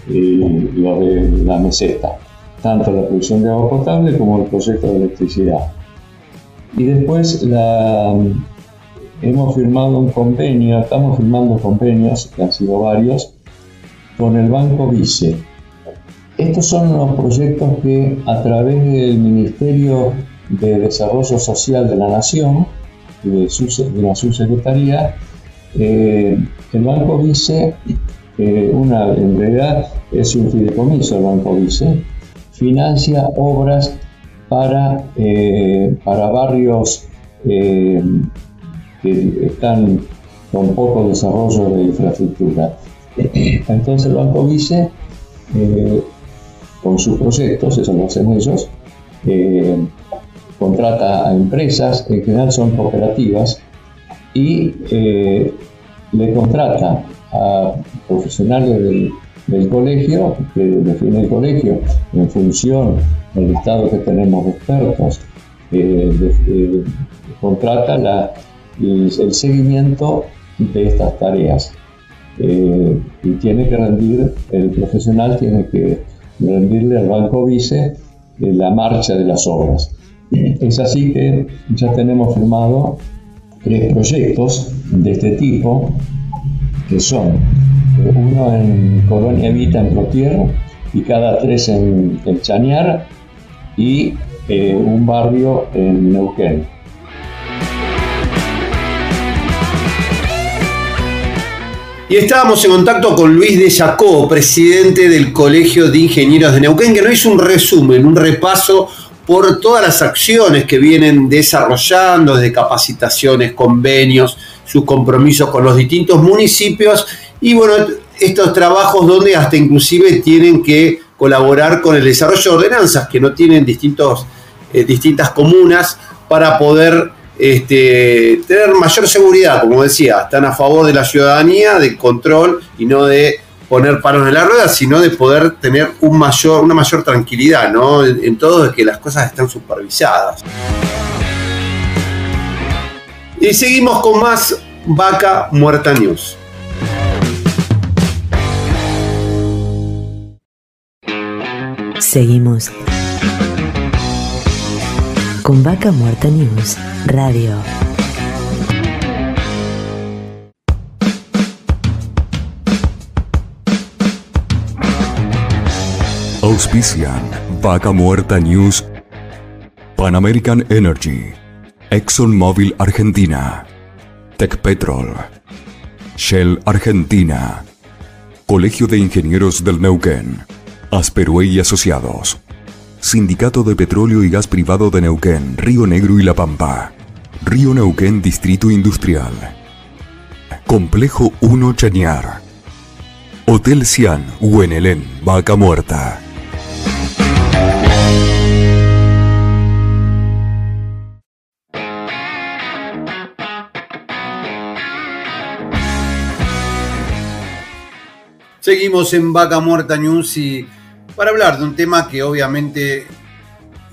eh, lo de la meseta, tanto la producción de agua potable como el proyecto de electricidad. Y después hemos firmado un convenio, estamos firmando convenios, que han sido varios, con el Banco Vice. Estos son los proyectos que a través del Ministerio de Desarrollo Social de la Nación de, de la subsecretaría eh, el Banco Vice, eh, una, en realidad es un fideicomiso el Banco Vice, financia obras para, eh, para barrios que están con poco desarrollo de infraestructura. Entonces el Banco Vice, con sus proyectos, eso lo hacen ellos, contrata a empresas, en general son cooperativas, y eh, le contrata a profesionales del, colegio, que define el colegio en función del estado que tenemos de expertos, eh, eh, contrata el, seguimiento de estas tareas. y tiene que rendir, el profesional tiene que rendirle al Banco Vice la marcha de las obras. Es así que ya tenemos firmado tres proyectos de este tipo, que son uno en Colonia Vita, en Plotier, y cada tres en, el Chañar, y eh, un barrio en Neuquén. Y estábamos en contacto con Luis de Jacob, presidente del Colegio de Ingenieros de Neuquén, que nos hizo un resumen, un repaso por todas las acciones que vienen desarrollando, de capacitaciones, convenios, sus compromisos con los distintos municipios y bueno, estos trabajos donde hasta inclusive tienen que colaborar con el desarrollo de ordenanzas que no tienen distintos, eh, distintas comunas para poder este, tener mayor seguridad, como decía, están a favor de la ciudadanía, del control y no de poner palos en la rueda, sino de poder tener un mayor, una mayor tranquilidad, ¿no? En, todo de que las cosas están supervisadas. Y seguimos con más Vaca Muerta News. Seguimos con Vaca Muerta News Radio. Auspician Vaca Muerta News, Pan American Energy, ExxonMobil Argentina, Petrol, Shell Argentina, Colegio de Ingenieros del Neuquén, Asperue y Asociados, Sindicato de Petróleo y Gas Privado de Neuquén, Río Negro y La Pampa, Río Neuquén Distrito Industrial, Complejo 1 Chañar, Hotel Cian, Huenelén, Vaca Muerta. Seguimos en Vaca Muerta News y para hablar de un tema que obviamente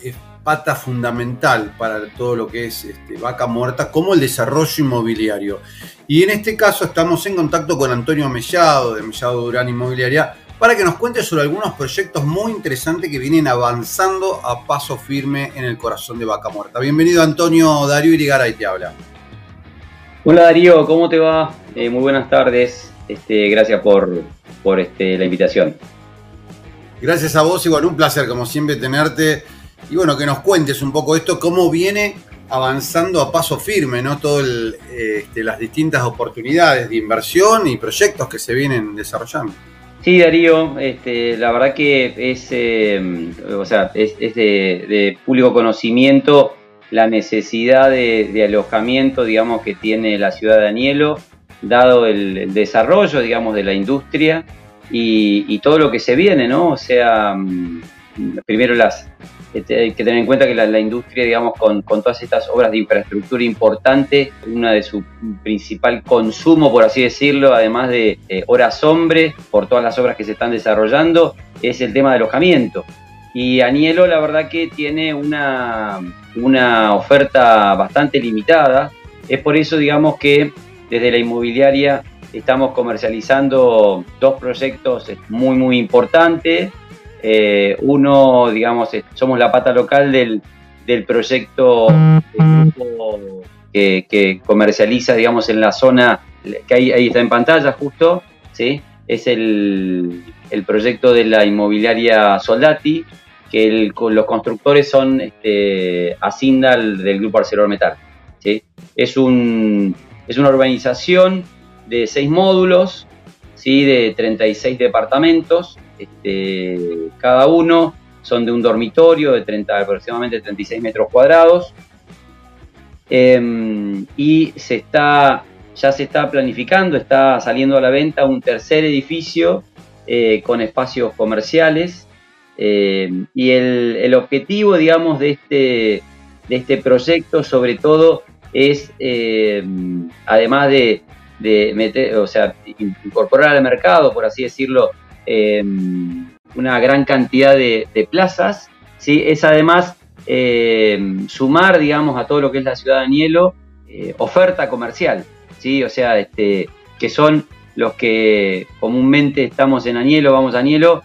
es pata fundamental para todo lo que es este, Vaca Muerta, como el desarrollo inmobiliario. Y en este caso estamos en contacto con Antonio Mellado, de Mellado Durán Inmobiliaria, para que nos cuente sobre algunos proyectos muy interesantes que vienen avanzando a paso firme en el corazón de Vaca Muerta. Bienvenido Antonio Darío Irigaray te habla. Hola Darío, ¿cómo te va? Eh, muy buenas tardes. Este, gracias por, este, la invitación. Gracias a vos, igual un placer como siempre tenerte y bueno, que nos cuentes un poco esto, cómo viene avanzando a paso firme, ¿no? Todas este, las distintas oportunidades de inversión y proyectos que se vienen desarrollando. Sí, Darío, este, la verdad que es, eh, o sea, es, de, público conocimiento la necesidad de, alojamiento, digamos, que tiene la ciudad de Anielo dado el, desarrollo, digamos, de la industria y, todo lo que se viene, ¿no? O sea, mm, primero las hay que tener en cuenta que la, industria, digamos, con, todas estas obras de infraestructura importante, una de su principal consumo, por así decirlo, además de horas hombre, por todas las obras que se están desarrollando, es el tema de alojamiento. Y Anielo, la verdad que tiene una, una oferta bastante limitada. Es por eso, digamos, que desde la inmobiliaria estamos comercializando dos proyectos muy, muy importantes. Eh, uno, digamos, somos la pata local del, proyecto que, comercializa, digamos, en la zona que ahí, está en pantalla justo, ¿sí? Es el, proyecto de la inmobiliaria Soldati, que los constructores son este, Asindal del grupo ArcelorMettal. ¿sí? Es un es una urbanización de seis módulos, ¿sí? de 36 departamentos, este, cada uno son de un dormitorio de 30, aproximadamente 36 metros cuadrados. Em, y se está, ya se está planificando, está saliendo a la venta un tercer edificio eh, con espacios comerciales. Em, y el, el, objetivo, digamos, de este, de este proyecto, sobre todo, es, eh, además de, meter, o sea, incorporar al mercado, por así decirlo, eh, una gran cantidad de, plazas, ¿sí? es además eh, sumar, digamos, a todo lo que es la ciudad de Anielo, oferta comercial, ¿sí? o sea, este, que son los que comúnmente estamos en Anielo, vamos a Anielo,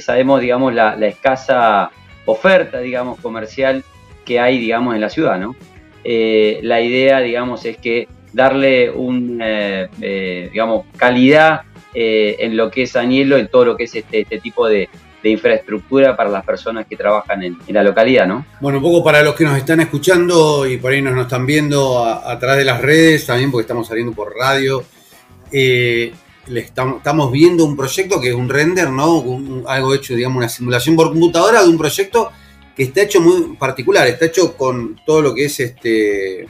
sabemos, digamos, la, la escasa oferta, digamos, comercial que hay, digamos, en la ciudad, ¿no? Eh, la idea, digamos, es que darle un, eh, eh, digamos, calidad en lo que es Añelo, en todo lo que es este, este tipo de, infraestructura para las personas que trabajan en, la localidad, ¿no? Bueno, un poco para los que nos están escuchando y por ahí nos, están viendo a, través de las redes, también porque estamos saliendo por radio, le estamos, viendo un proyecto que es un render, ¿no? algo hecho, digamos, una simulación por computadora de un proyecto que está hecho muy particular, está hecho con todo lo que es este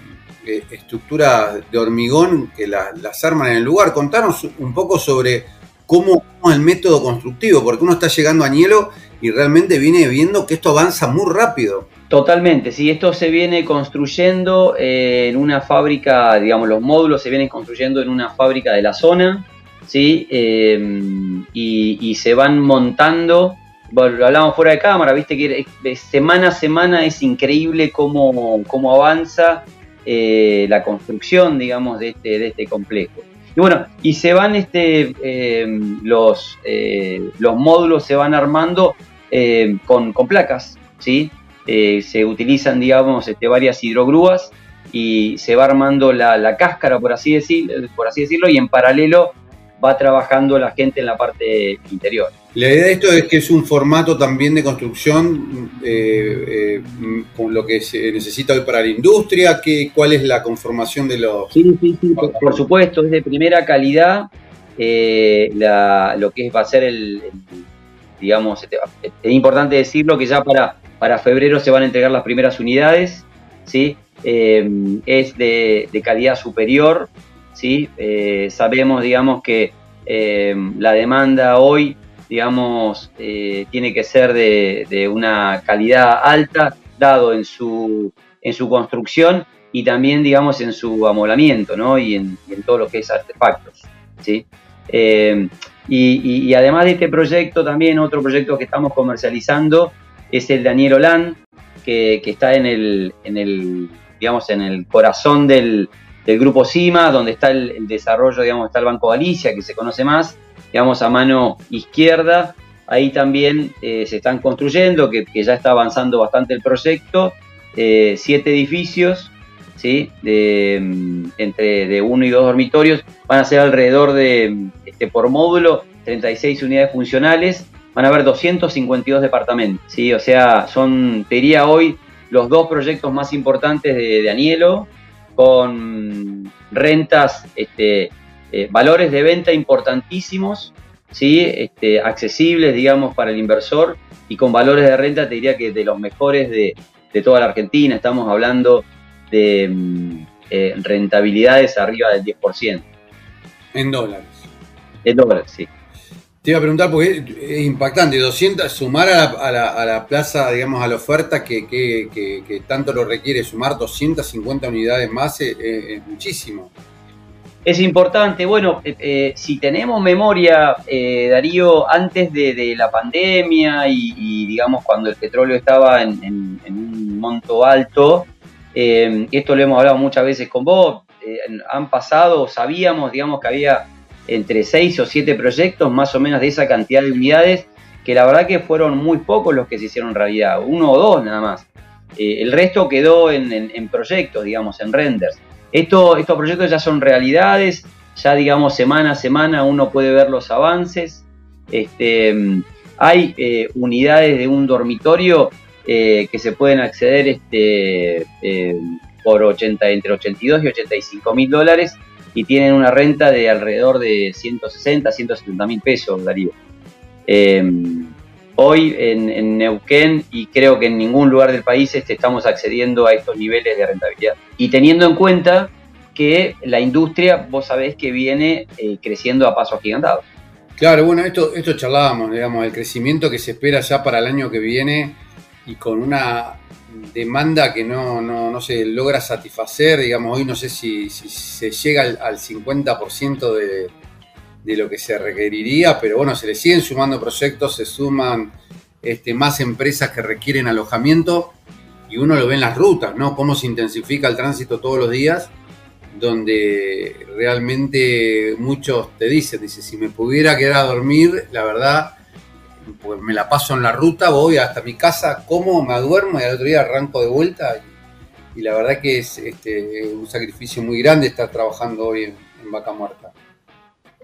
eh, estructura de hormigón que las arman en el lugar. Contanos un poco sobre cómo, es el método constructivo, porque uno está llegando a Nielo y realmente viene viendo que esto avanza muy rápido. Totalmente, sí, esto se viene construyendo en una fábrica, digamos, los módulos se vienen construyendo en una fábrica de la zona, ¿sí? y, se van montando, lo hablamos fuera de cámara, viste que semana a semana es increíble cómo, cómo avanza la construcción, digamos, de este, de este complejo. Y bueno, y se van este, los, los módulos se van armando con, con placas, ¿sí? Eh, se utilizan, digamos, este, varias hidrogrúas y se va armando la, cáscara, por así, decir, por así decirlo, y en paralelo va trabajando la gente en la parte interior. La idea de esto es que es un formato también de construcción eh, eh, con lo que se necesita hoy para la industria. ¿qué, ¿Cuál es la conformación de los...? Sí, por, supuesto, es de primera calidad lo que va a ser el, digamos, este, es importante decirlo que ya para para febrero se van a entregar las primeras unidades, ¿sí? Eh, es de, calidad superior, ¿sí? Eh, sabemos, digamos, que eh, la demanda hoy, digamos, tiene que ser de, una calidad alta, dado en su, en su construcción y también, digamos, en su amolamiento, ¿no? Y en, todo lo que es artefactos, ¿sí? y, además de este proyecto, también otro proyecto que estamos comercializando es el Daniel Olan, que, está en el, en el, digamos, en el corazón del, grupo CIMA, donde está el, desarrollo, digamos, está el Banco Galicia, que se conoce más, digamos, a mano izquierda. Ahí también eh, se están construyendo, que, ya está avanzando bastante el proyecto, eh, siete edificios, ¿sí? De, mm, entre de uno y dos dormitorios, van a ser alrededor de, este, por módulo, 36 unidades funcionales van a haber 252 departamentos, ¿sí? O sea, son, te diría hoy, los dos proyectos más importantes de, de con rentas, este, eh, valores de venta importantísimos, ¿sí? Este, accesibles, digamos, para el inversor y con valores de renta, te diría que de los mejores de, toda la Argentina, estamos hablando de mm, eh, rentabilidades arriba del 10%. En dólares. En dólares, sí. Te iba a preguntar porque es impactante, 200, sumar a la, plaza, digamos, a la oferta que, tanto lo requiere, sumar 250 unidades más es, muchísimo. Es importante, bueno, eh, eh, si tenemos memoria, eh, Darío, antes de, la pandemia y, digamos cuando el petróleo estaba en, un monto alto, esto lo hemos hablado muchas veces con vos, han pasado, sabíamos, digamos, que había entre 6 o 7 proyectos, más o menos de esa cantidad de unidades, que la verdad que fueron muy pocos los que se hicieron realidad, uno o dos nada más. Eh, el resto quedó en, proyectos, digamos, en renders. Esto, estos proyectos ya son realidades, ya digamos semana a semana uno puede ver los avances. Este, hay eh, unidades de un dormitorio eh, que se pueden acceder este, por 80, entre 82 y 85 mil dólares y tienen una renta de alrededor de 160, 170 mil pesos, Darío. Hoy en, Neuquén y creo que en ningún lugar del país este, estamos accediendo a estos niveles de rentabilidad. Y teniendo en cuenta que la industria, vos sabés que viene eh, creciendo a pasos agigantados. Claro, bueno, esto, esto charlábamos, digamos, el crecimiento que se espera ya para el año que viene y con una demanda que no, no, se logra satisfacer, digamos, hoy no sé si, se llega al, 50% de, de, lo que se requeriría, pero bueno, se le siguen sumando proyectos, se suman este, más empresas que requieren alojamiento y uno lo ve en las rutas, ¿no? Cómo se intensifica el tránsito todos los días, donde realmente muchos te dicen, dice, si me pudiera quedar a dormir, la verdad pues me la paso en la ruta, voy hasta mi casa, como, me duermo y al otro día arranco de vuelta. Y, la verdad que es este, un sacrificio muy grande estar trabajando hoy en, Vaca Muerta.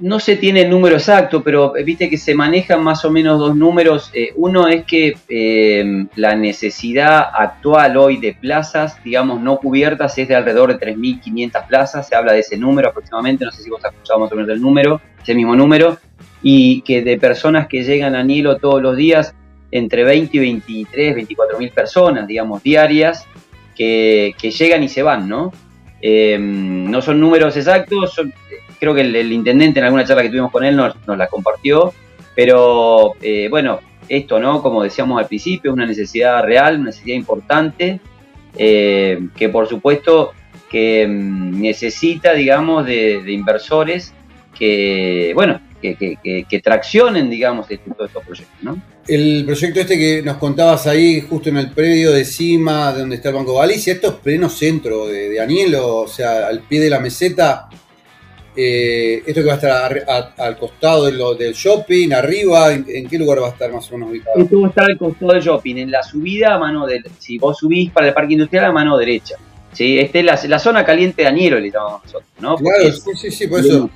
No se tiene el número exacto, pero eh, viste que se manejan más o menos dos números. Eh, uno es que eh, la necesidad actual hoy de plazas, digamos, no cubiertas es de alrededor de 3.500 plazas. Se habla de ese número aproximadamente. No sé si vos escuchado más o menos el número, ese mismo número y que de personas que llegan a Nilo todos los días, entre 20 y 23, 24 mil personas, digamos, diarias, que, llegan y se van, ¿no? No son números exactos, creo que el, intendente en alguna charla que tuvimos con él nos, la compartió, pero eh, bueno, esto, ¿no? Como decíamos al principio, es una necesidad real, una necesidad importante, eh, que por supuesto que mm, necesita, digamos, de, de inversores que bueno, que, traccionen, digamos, este, todos estos proyectos, ¿no? El proyecto este que nos contabas ahí, justo en el predio de cima, donde está el Banco Galicia, esto es pleno centro de, de Anielo, o sea, al pie de la meseta. Eh, esto que va a estar al costado del shopping, arriba, ¿en, qué lugar va a estar más o menos ubicado? Esto va a estar al costado del shopping, en la subida a mano de, si vos subís para el parque industrial a mano derecha. ¿sí? Este es la, zona caliente de Anielo, le llamamos nosotros, ¿no? claro, sí, sí, sí, por eso.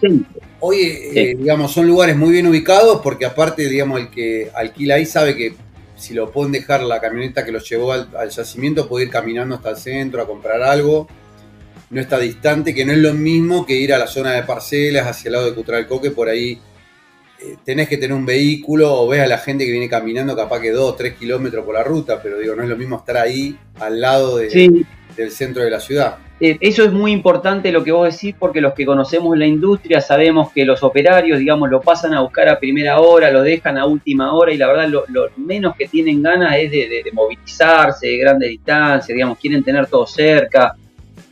Oye, eh, digamos, son lugares muy bien ubicados porque aparte, digamos, el que alquila ahí sabe que si lo pueden dejar la camioneta que los llevó al, yacimiento, puede ir caminando hasta el centro a comprar algo. No está distante, que no es lo mismo que ir a la zona de parcelas hacia el lado de Cutralcoque, por ahí eh, tenés que tener un vehículo o ves a la gente que viene caminando capaz que 2, 3 kilómetros por la ruta, pero digo, no es lo mismo estar ahí al lado de, del centro de la ciudad. Eh, eso es muy importante lo que vos decís porque los que conocemos la industria sabemos que los operarios, digamos, lo pasan a buscar a primera hora, lo dejan a última hora y la verdad lo, menos que tienen ganas es de, movilizarse, de grandes distancias, digamos, quieren tener todo cerca,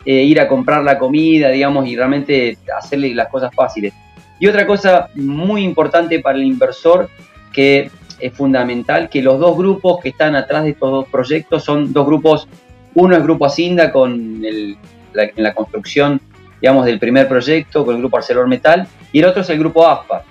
eh, ir a comprar la comida, digamos, y realmente hacerle las cosas fáciles. Y otra cosa muy importante para el inversor que es fundamental, que los dos grupos que están atrás de estos dos proyectos son dos grupos uno es Grupo Asinda con la, en la construcción, digamos, del primer proyecto con el Grupo ArcelorMettal y el otro es el Grupo ASPA,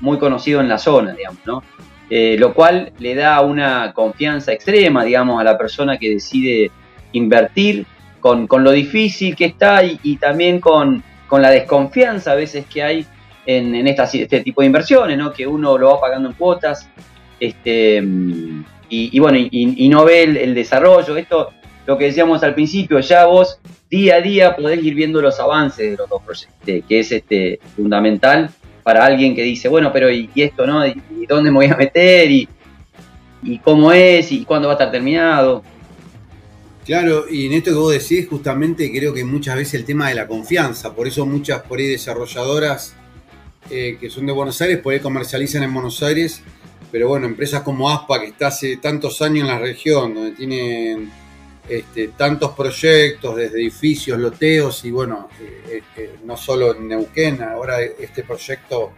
muy conocido en la zona, digamos, ¿no? Eh, lo cual le da una confianza extrema, digamos, a la persona que decide invertir con, lo difícil que está y, también con, la desconfianza a veces que hay en, este tipo de inversiones, ¿no? Que uno lo va pagando en cuotas este, y, bueno, y, no ve el, desarrollo. Esto lo que decíamos al principio, ya vos día a día podés ir viendo los avances de los dos proyectos, que es este, fundamental para alguien que dice, bueno, pero ¿y, esto no? ¿Y, dónde me voy a meter? ¿Y, ¿Y cómo es? ¿Y cuándo va a estar terminado? Claro, y en esto que vos decís, justamente creo que muchas veces el tema de la confianza, por eso muchas por ahí desarrolladoras eh, que son de Buenos Aires, por ahí comercializan en Buenos Aires, pero bueno, empresas como ASPA, que está hace tantos años en la región, donde tienen este, tantos proyectos, desde edificios, loteos y bueno, eh, eh, no solo en Neuquén, ahora este proyecto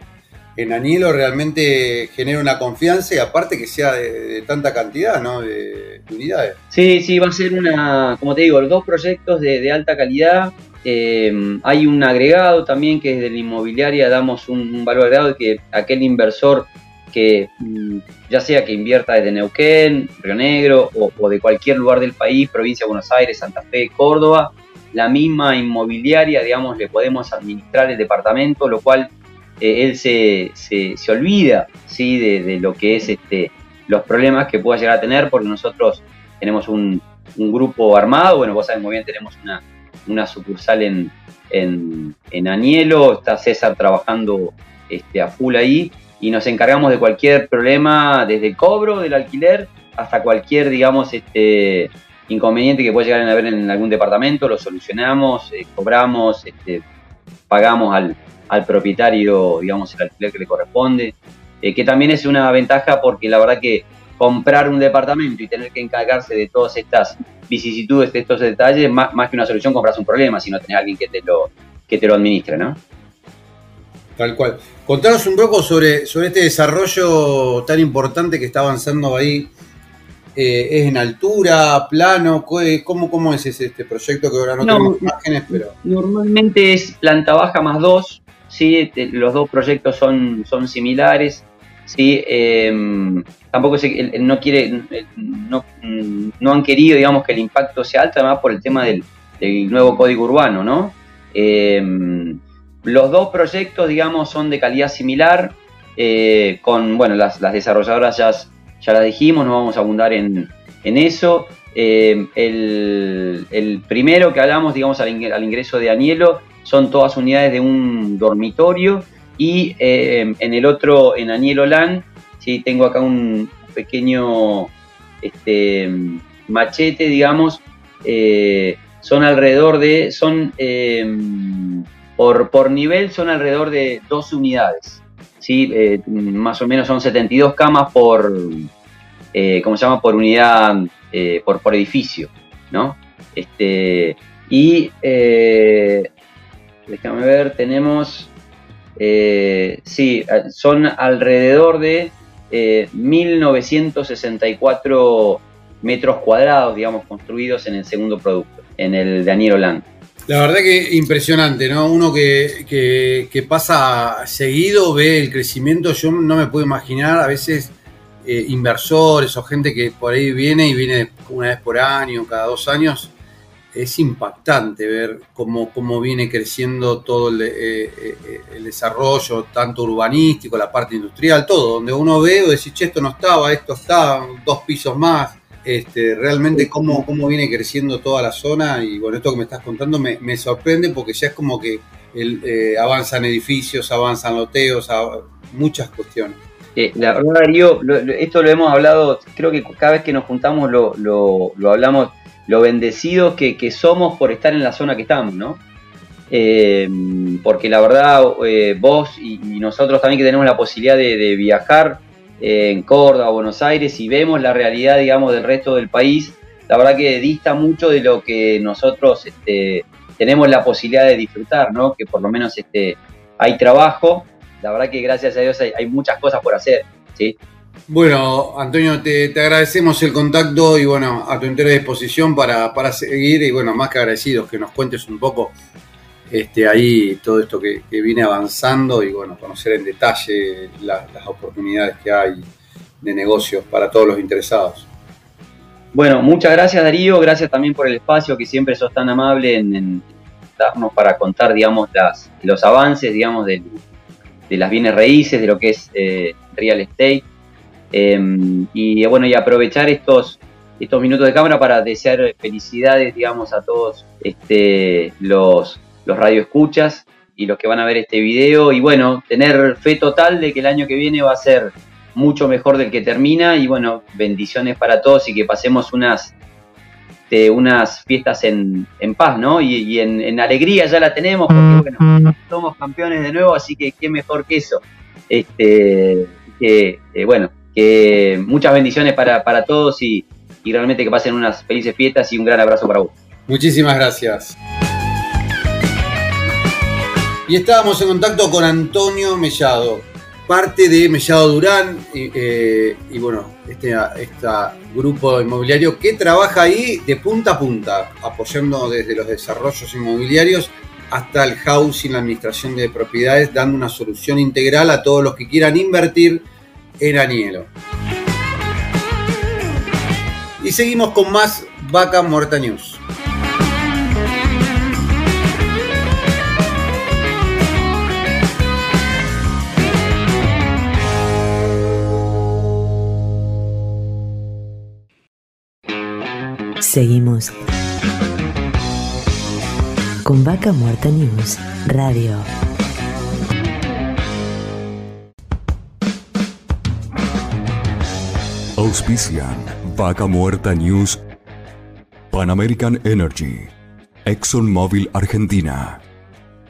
en Anielo realmente genera una confianza y aparte que sea de, tanta cantidad ¿no? de, unidades. Sí, sí, va a ser una, como te digo, dos proyectos de, alta calidad. Eh, hay un agregado también que desde la inmobiliaria damos un, un valor agregado de que aquel inversor que mm, ya sea que invierta desde Neuquén, Río Negro o, de cualquier lugar del país, provincia de Buenos Aires, Santa Fe, Córdoba, la misma inmobiliaria, digamos, le podemos administrar el departamento, lo cual eh, él se, se, olvida ¿sí? De, lo que es este, los problemas que pueda llegar a tener, porque nosotros tenemos un, grupo armado, bueno, vos sabés muy bien, tenemos una, una sucursal en, en, en Anielo, está César trabajando este, a full ahí, y nos encargamos de cualquier problema, desde el cobro del alquiler hasta cualquier, digamos, este, inconveniente que pueda llegar a haber en algún departamento, lo solucionamos, eh, cobramos, este, pagamos al, propietario, digamos, el alquiler que le corresponde, eh, que también es una ventaja porque la verdad que comprar un departamento y tener que encargarse de todas estas vicisitudes, de estos detalles, más, más que una solución, compras un problema si no tenés alguien que te lo, que te lo administre, ¿no? Tal cual. Contanos un poco sobre, sobre este desarrollo tan importante que está avanzando ahí. Eh, ¿Es en altura, plano? ¿Cómo, cómo es este proyecto que ahora no, tenemos imágenes? Pero... Normalmente es planta baja más dos. ¿sí? Los dos proyectos son, son similares. ¿sí? Em, tampoco se, no, quiere, no, no, han querido digamos, que el impacto sea alto, además por el tema del, del nuevo código urbano. ¿no? Em, los dos proyectos, digamos, son de calidad similar, eh, con, bueno, las, desarrolladoras ya, ya las dijimos, no vamos a abundar en, eso. Eh, el, primero que hablamos, digamos, al, ingreso de Anielo, son todas unidades de un dormitorio y eh, en el otro, en Anielo LAN, ¿sí? tengo acá un pequeño este, machete, digamos, son alrededor de, son por, por nivel son alrededor de dos unidades. ¿Sí? Eh, más o menos son 72 camas por, eh, ¿cómo se llama? Por unidad, eh, por, por edificio. ¿no? Este, y déjame ver, tenemos sí, son alrededor de 1.964 metros cuadrados, digamos, construidos en el segundo producto, en el Daniel Holland. La verdad que impresionante, ¿no? Uno que, pasa seguido, ve el crecimiento, yo no me puedo imaginar a veces eh, inversores o gente que por ahí viene y viene una vez por año, cada dos años, es impactante ver cómo, cómo viene creciendo todo el, eh, eh, desarrollo, tanto urbanístico, la parte industrial, todo, donde uno ve o decís, che, esto no estaba, esto está, dos pisos más, este, realmente cómo, cómo viene creciendo toda la zona y bueno, esto que me estás contando me, sorprende porque ya es como que eh, avanzan edificios, avanzan loteos, muchas cuestiones. Eh, la verdad, Darío, esto lo hemos hablado, creo que cada vez que nos juntamos lo, lo, hablamos, lo bendecidos que, somos por estar en la zona que estamos, ¿no? Eh, porque la verdad, vos y, nosotros también que tenemos la posibilidad de viajar, en Córdoba, Buenos Aires, y vemos la realidad, digamos, del resto del país, la verdad que dista mucho de lo que nosotros este, tenemos la posibilidad de disfrutar, ¿no? Que por lo menos este, hay trabajo, la verdad que gracias a Dios hay, muchas cosas por hacer, ¿sí? Bueno, Antonio, te, agradecemos el contacto y bueno, a tu entera disposición para, para seguir y bueno, más que agradecidos que nos cuentes un poco este, ahí todo esto que, viene avanzando y bueno, conocer en detalle las oportunidades que hay de negocios para todos los interesados. Bueno, muchas gracias Darío, gracias también por el espacio que siempre sos tan amable en, darnos para contar, digamos, las, los avances, digamos, de, las bienes raíces, de lo que es eh, real estate. Em, y bueno, y aprovechar estos, estos minutos de cámara para desear felicidades, digamos, a todos este, los los radioescuchas y los que van a ver este video. Y bueno, tener fe total de que el año que viene va a ser mucho mejor del que termina. Y bueno, bendiciones para todos y que pasemos unas, este, unas fiestas en, paz, ¿no? Y, en, alegría ya la tenemos porque bueno, somos campeones de nuevo, así que qué mejor que eso. Este, que, bueno, que muchas bendiciones para, todos y, y realmente que pasen unas felices fiestas y un gran abrazo para vos. Muchísimas gracias. Y estábamos en contacto con Antonio Mellado, parte de Mellado Durán, y, eh, bueno, este, este, grupo inmobiliario que trabaja ahí de punta a punta, apoyando desde los desarrollos inmobiliarios hasta el housing, la administración de propiedades, dando una solución integral a todos los que quieran invertir en Anielo. Y seguimos con más Vaca Muerta News. Seguimos con Vaca Muerta News Radio. Auspician Vaca Muerta News, Pan American Energy, ExxonMobil Argentina,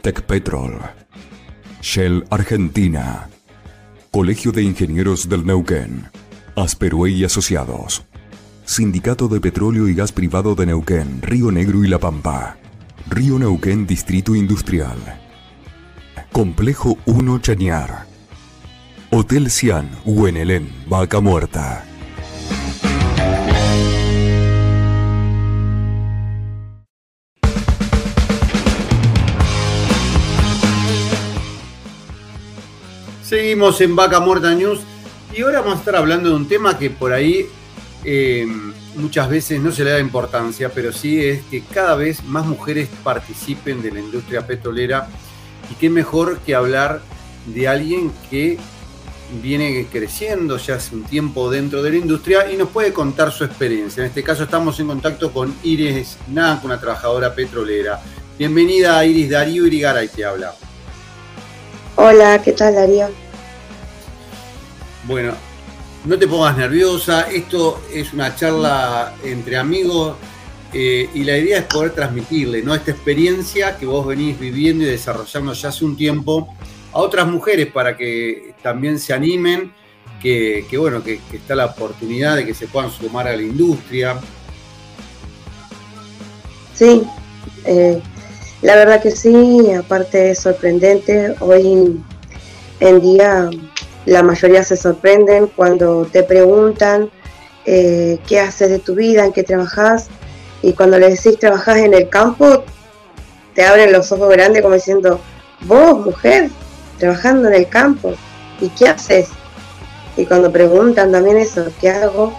Petrol, Shell Argentina, Colegio de Ingenieros del Neuquén, Asperue y Asociados. Sindicato de Petróleo y Gas Privado de Neuquén, Río Negro y La Pampa. Río Neuquén Distrito Industrial. Complejo 1 Chañar. Hotel Cian, Huenelén, Vaca Muerta. Seguimos en Vaca Muerta News y ahora vamos a estar hablando de un tema que por ahí eh, muchas veces no se le da importancia, pero sí es que cada vez más mujeres participen de la industria petrolera y qué mejor que hablar de alguien que viene creciendo ya hace un tiempo dentro de la industria y nos puede contar su experiencia. En este caso estamos en contacto con Iris Nank, una trabajadora petrolera. Bienvenida a Iris Darío Irigaray te habla. Hola, ¿qué tal Darío? Bueno, no te pongas nerviosa, esto es una charla entre amigos eh, y la idea es poder transmitirle ¿no? esta experiencia que vos venís viviendo y desarrollando ya hace un tiempo a otras mujeres para que también se animen, que, bueno, que, está la oportunidad de que se puedan sumar a la industria. Sí, eh, la verdad que sí, aparte es sorprendente, hoy en día la mayoría se sorprenden cuando te preguntan eh, qué haces de tu vida, en qué trabajas, y cuando le decís trabajas en el campo, te abren los ojos grandes como diciendo, vos, mujer, trabajando en el campo, ¿y qué haces? Y cuando preguntan también eso, ¿qué hago?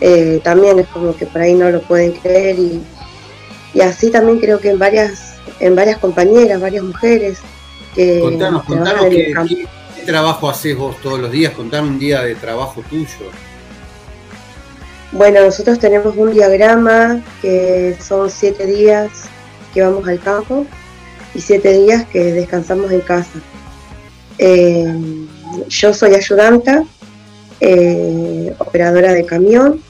Eh, también es como que por ahí no lo pueden creer y, así también creo que en varias, en varias compañeras, varias mujeres que... Contanos, contanos qué, trabajo haces vos todos los días, contanos un día de trabajo tuyo. Bueno, nosotros tenemos un diagrama que son siete días que vamos al campo y siete días que descansamos en casa. Eh, yo soy ayudanta, eh, operadora de camión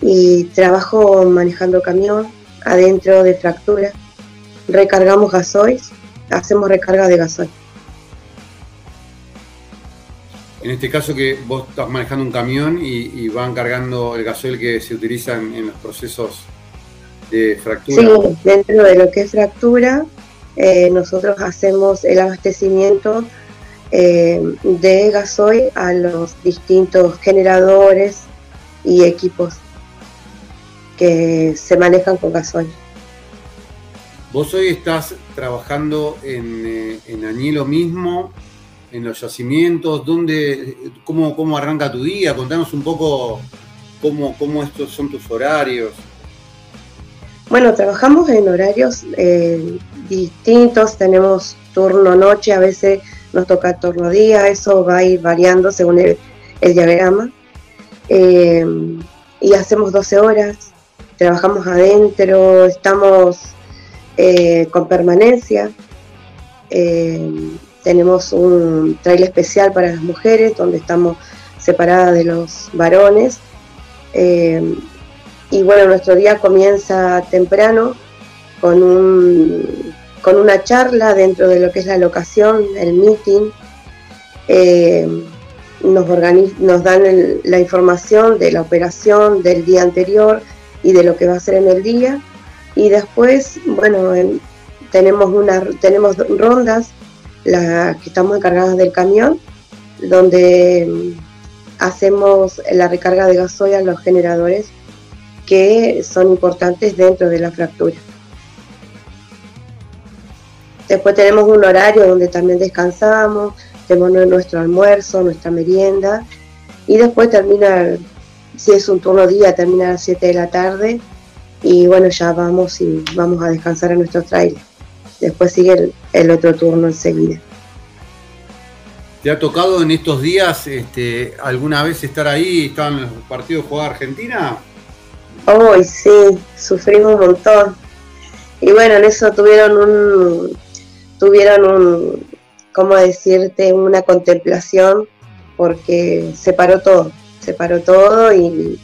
y trabajo manejando camión adentro de fractura. Recargamos gasoil, hacemos recarga de gasoil. En este caso que vos estás manejando un camión y, van cargando el gasoil que se utiliza en, los procesos de fractura. Sí, dentro de lo que es fractura, eh, nosotros hacemos el abastecimiento eh, de gasoil a los distintos generadores y equipos que se manejan con gasoil. Vos hoy estás trabajando en, eh, en Añelo mismo en los yacimientos? ¿Dónde, cómo, cómo arranca tu día? Contanos un poco cómo, cómo estos son tus horarios. Bueno, trabajamos en horarios eh, distintos, tenemos turno noche, a veces nos toca turno día, eso va a ir variando según el, diagrama. Eh, y hacemos 12 horas, trabajamos adentro, estamos eh, con permanencia. Tenemos un trailer especial para las mujeres, donde estamos separadas de los varones. Eh, y bueno, nuestro día comienza temprano con, un, con una charla dentro de lo que es la locación, el meeting. Eh, nos, nos dan la información de la operación del día anterior y de lo que va a ser en el día. Y después, bueno, tenemos, una, tenemos rondas la, que estamos encargadas del camión, donde mm, hacemos la recarga de gasoil a los generadores que son importantes dentro de la fractura. Después tenemos un horario donde también descansamos, tenemos nuestro almuerzo, nuestra merienda y después termina, si es un turno día, termina a las 7 de la tarde y bueno, ya vamos y vamos a descansar en nuestro trailer después sigue el, otro turno enseguida. ¿Te ha tocado en estos días este, alguna vez estar ahí? ¿Estaban en los partidos de Argentina? Hoy sí, sufrimos un montón. Y bueno, en eso tuvieron un, tuvieron un, ¿cómo decirte? Una contemplación porque se paró todo, se paró todo y,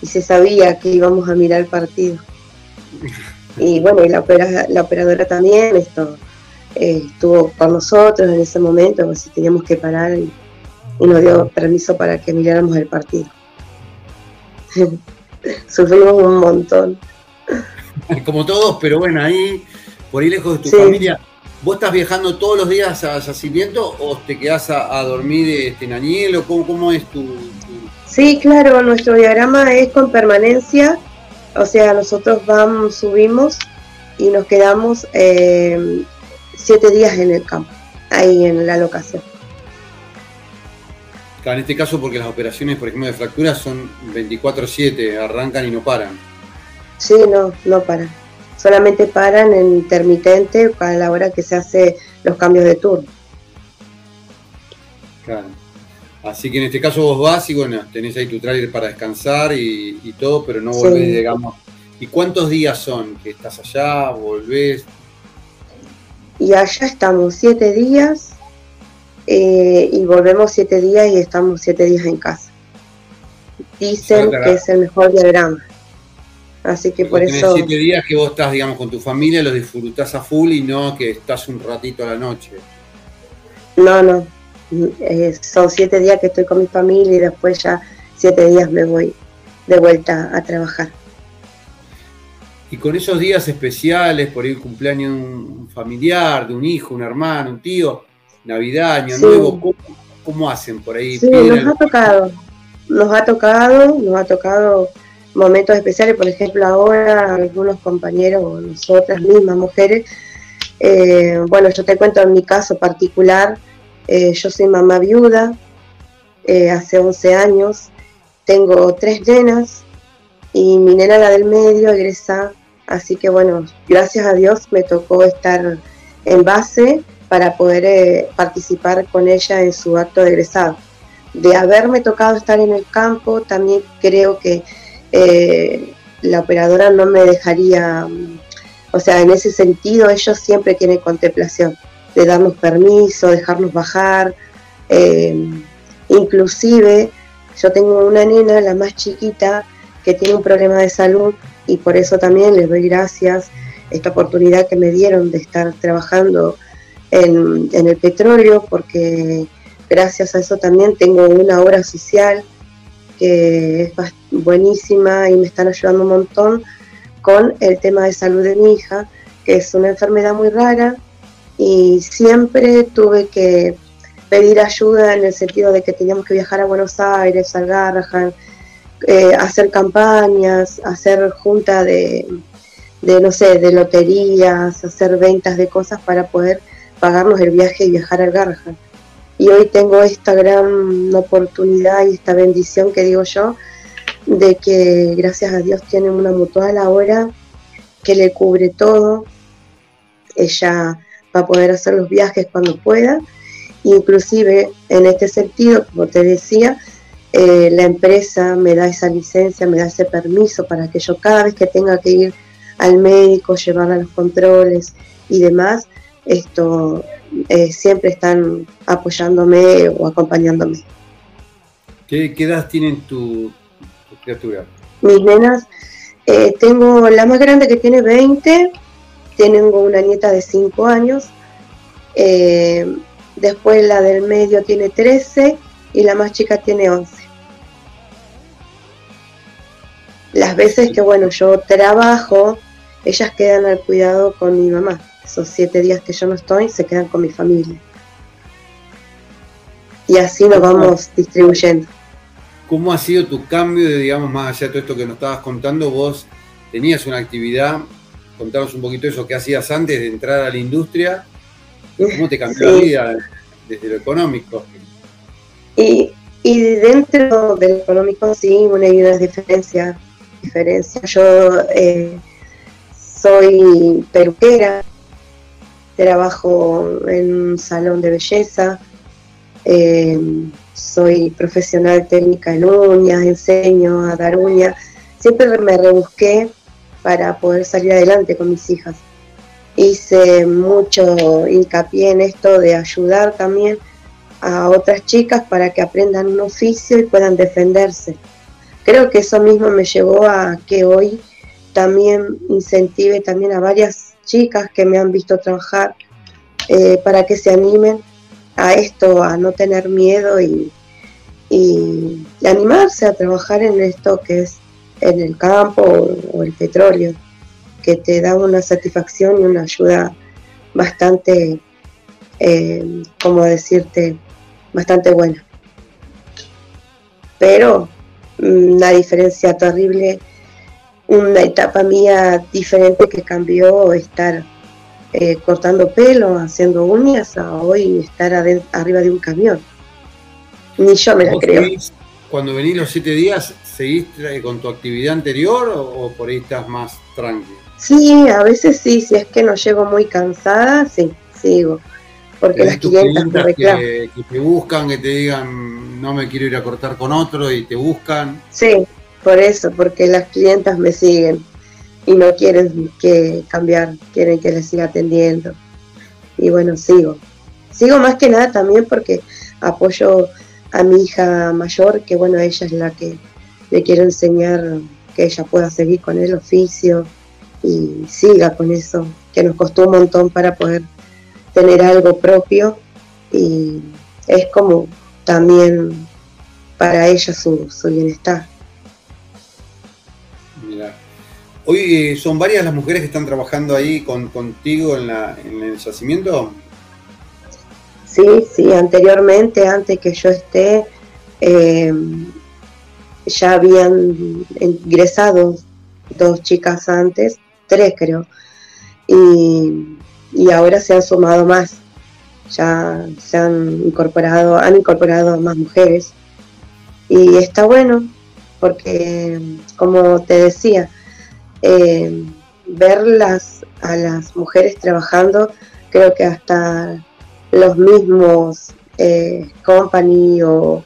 y se sabía que íbamos a mirar el partido. [laughs] Y bueno, y la, la operadora también esto, eh, estuvo con nosotros en ese momento, pues teníamos que parar y, nos dio permiso para que miráramos el partido. [laughs] Sufrimos un montón. [laughs] Como todos, pero bueno, ahí, por ahí lejos de tu familia, ¿vos estás viajando todos los días a yacimiento o te quedás a, dormir este, en Añelo? ¿Cómo, ¿Cómo es tu, Sí, claro, nuestro diagrama es con permanencia o sea, nosotros vamos, subimos y nos quedamos eh, siete días en el campo, ahí en la locación. en este caso porque las operaciones, por ejemplo, de fracturas son 24/7, arrancan y no paran. Sí, no, no paran. Solamente paran en intermitente a la hora que se hace los cambios de turno. Claro. Así que en este caso vos vas y bueno, tenés ahí tu trailer para descansar y, todo, pero no volvés, digamos. ¿Y cuántos días son que estás allá, volvés? Y allá estamos siete días eh, y volvemos siete días y estamos siete días en casa. Dicen que es el mejor diagrama. Así que por eso. siete días que vos estás, digamos, con tu familia, los disfrutás a full y no que estás un ratito a la noche. No, no, eh, son siete días que estoy con mi familia y después ya siete días me voy de vuelta a trabajar. Y con esos días especiales, por ir cumpleaños un familiar, de un hijo, un hermano, un tío, Navidad, Año Nuevo, ¿cómo, hacen por ahí? Sí, nos ha tocado, nos ha tocado, nos ha tocado momentos especiales, por ejemplo, ahora algunos compañeros o nosotras mismas mujeres, eh, bueno, yo te cuento en mi caso particular, eh, yo soy mamá viuda, eh, hace 11 años, tengo tres nenas y mi nena, la del medio, egresa, así que bueno, gracias a Dios me tocó estar en base para poder participar con ella en su acto de egresado. De haberme tocado estar en el campo, también creo que eh, la operadora no me dejaría, o sea, en ese sentido ellos siempre tienen contemplación de darnos permiso, dejarnos bajar, eh, inclusive yo tengo una nena, la más chiquita, que tiene un problema de salud y por eso también les doy gracias esta oportunidad que me dieron de estar trabajando en, en el petróleo, porque gracias a eso también tengo una obra social que es buenísima y me están ayudando un montón con el tema de salud de mi hija, que es una enfermedad muy rara y siempre tuve que pedir ayuda en el sentido de que teníamos que viajar a Buenos Aires, al Garrahan, eh, hacer campañas, hacer junta de, de, no sé, de loterías, hacer ventas de cosas para poder pagarnos el viaje y viajar al Garrahan. Y hoy tengo esta gran oportunidad y esta bendición que digo yo, de que gracias a Dios tiene una mutual ahora que le cubre todo, ella va a poder hacer los viajes cuando pueda, inclusive en este sentido, como te decía, eh, la empresa me da esa licencia, me da ese permiso para que yo cada vez que tenga que ir al médico, llevar a los controles y demás, esto eh, siempre están apoyándome o acompañándome. ¿Qué, edad tienen tu, criatura? Mis nenas, eh, tengo la más grande que tiene 20, tengo una nieta de 5 años, eh, después la del medio tiene 13 y la más chica tiene 11. Las veces que, bueno, yo trabajo, ellas quedan al cuidado con mi mamá esos siete días que yo no estoy, se quedan con mi familia. Y así nos vamos distribuyendo. ¿Cómo ha sido tu cambio de, digamos, más allá de todo esto que nos estabas contando? Vos tenías una actividad, contanos un poquito eso que hacías antes de entrar a la industria. ¿Cómo te cambió la vida desde lo económico? Y, y dentro del económico sí, una hay una diferencia. diferencia. Yo eh, soy peruquera, trabajo en un salón de belleza, eh, soy profesional técnica en uñas, enseño a dar uñas, siempre me rebusqué para poder salir adelante con mis hijas. Hice mucho hincapié en esto de ayudar también a otras chicas para que aprendan un oficio y puedan defenderse. Creo que eso mismo me llevó a que hoy también incentive también a varias chicas que me han visto trabajar eh, para que se animen a esto, a no tener miedo y, y, animarse a trabajar en esto que es en el campo o, el petróleo, que te da una satisfacción y una ayuda bastante, eh, como decirte, bastante buena. Pero mm, una diferencia terrible una etapa mía diferente que cambió estar eh, cortando pelo, haciendo uñas, a hoy estar arriba de un camión. Ni yo me la creo. cuando venís los siete días, ¿seguís con tu actividad anterior o, por ahí estás más tranquilo? Sí, a veces sí, si es que no llego muy cansada, sí, sigo. Porque las clientes, me que, que te buscan, que te digan, no me quiero ir a cortar con otro y te buscan. Sí, por eso, porque las clientas me siguen y no quieren que cambiar, quieren que les siga atendiendo. Y bueno, sigo. Sigo más que nada también porque apoyo a mi hija mayor, que bueno, ella es la que le quiero enseñar que ella pueda seguir con el oficio y siga con eso, que nos costó un montón para poder tener algo propio y es como también para ella su, su bienestar. Hoy eh, son varias las mujeres que están trabajando ahí con, contigo en, la, en el yacimiento. Sí, sí, anteriormente, antes que yo esté, eh, ya habían ingresado dos chicas antes, tres creo, y, y ahora se han sumado más, ya se han incorporado, han incorporado más mujeres, y está bueno, porque como te decía, eh, verlas a las mujeres trabajando, creo que hasta los mismos eh, company o,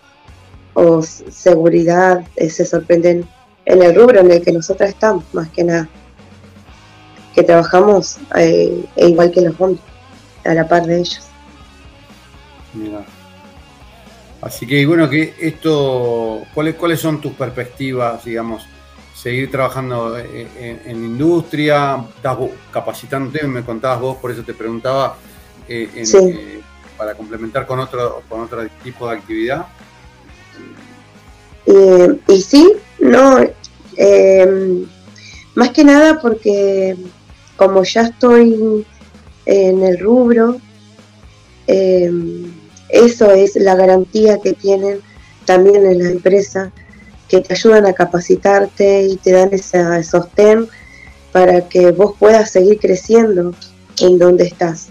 seguridad eh, se sorprenden en el rubro en el que nosotras estamos, más que nada, que trabajamos e igual que los hombres, a la par de ellos. Así que bueno, que esto, ¿cuáles, ¿cuáles son tus perspectivas, digamos, seguir trabajando en, en industria, estás capacitándote, me contabas vos, por eso te preguntaba, eh, eh, para complementar con otro, con otro tipo de actividad? Eh, y sí, no, más que nada porque como ya estoy en el rubro, eso es la garantía que tienen también en la empresa, que te ayudan a capacitarte y te dan ese sostén para que vos puedas seguir creciendo en donde estás.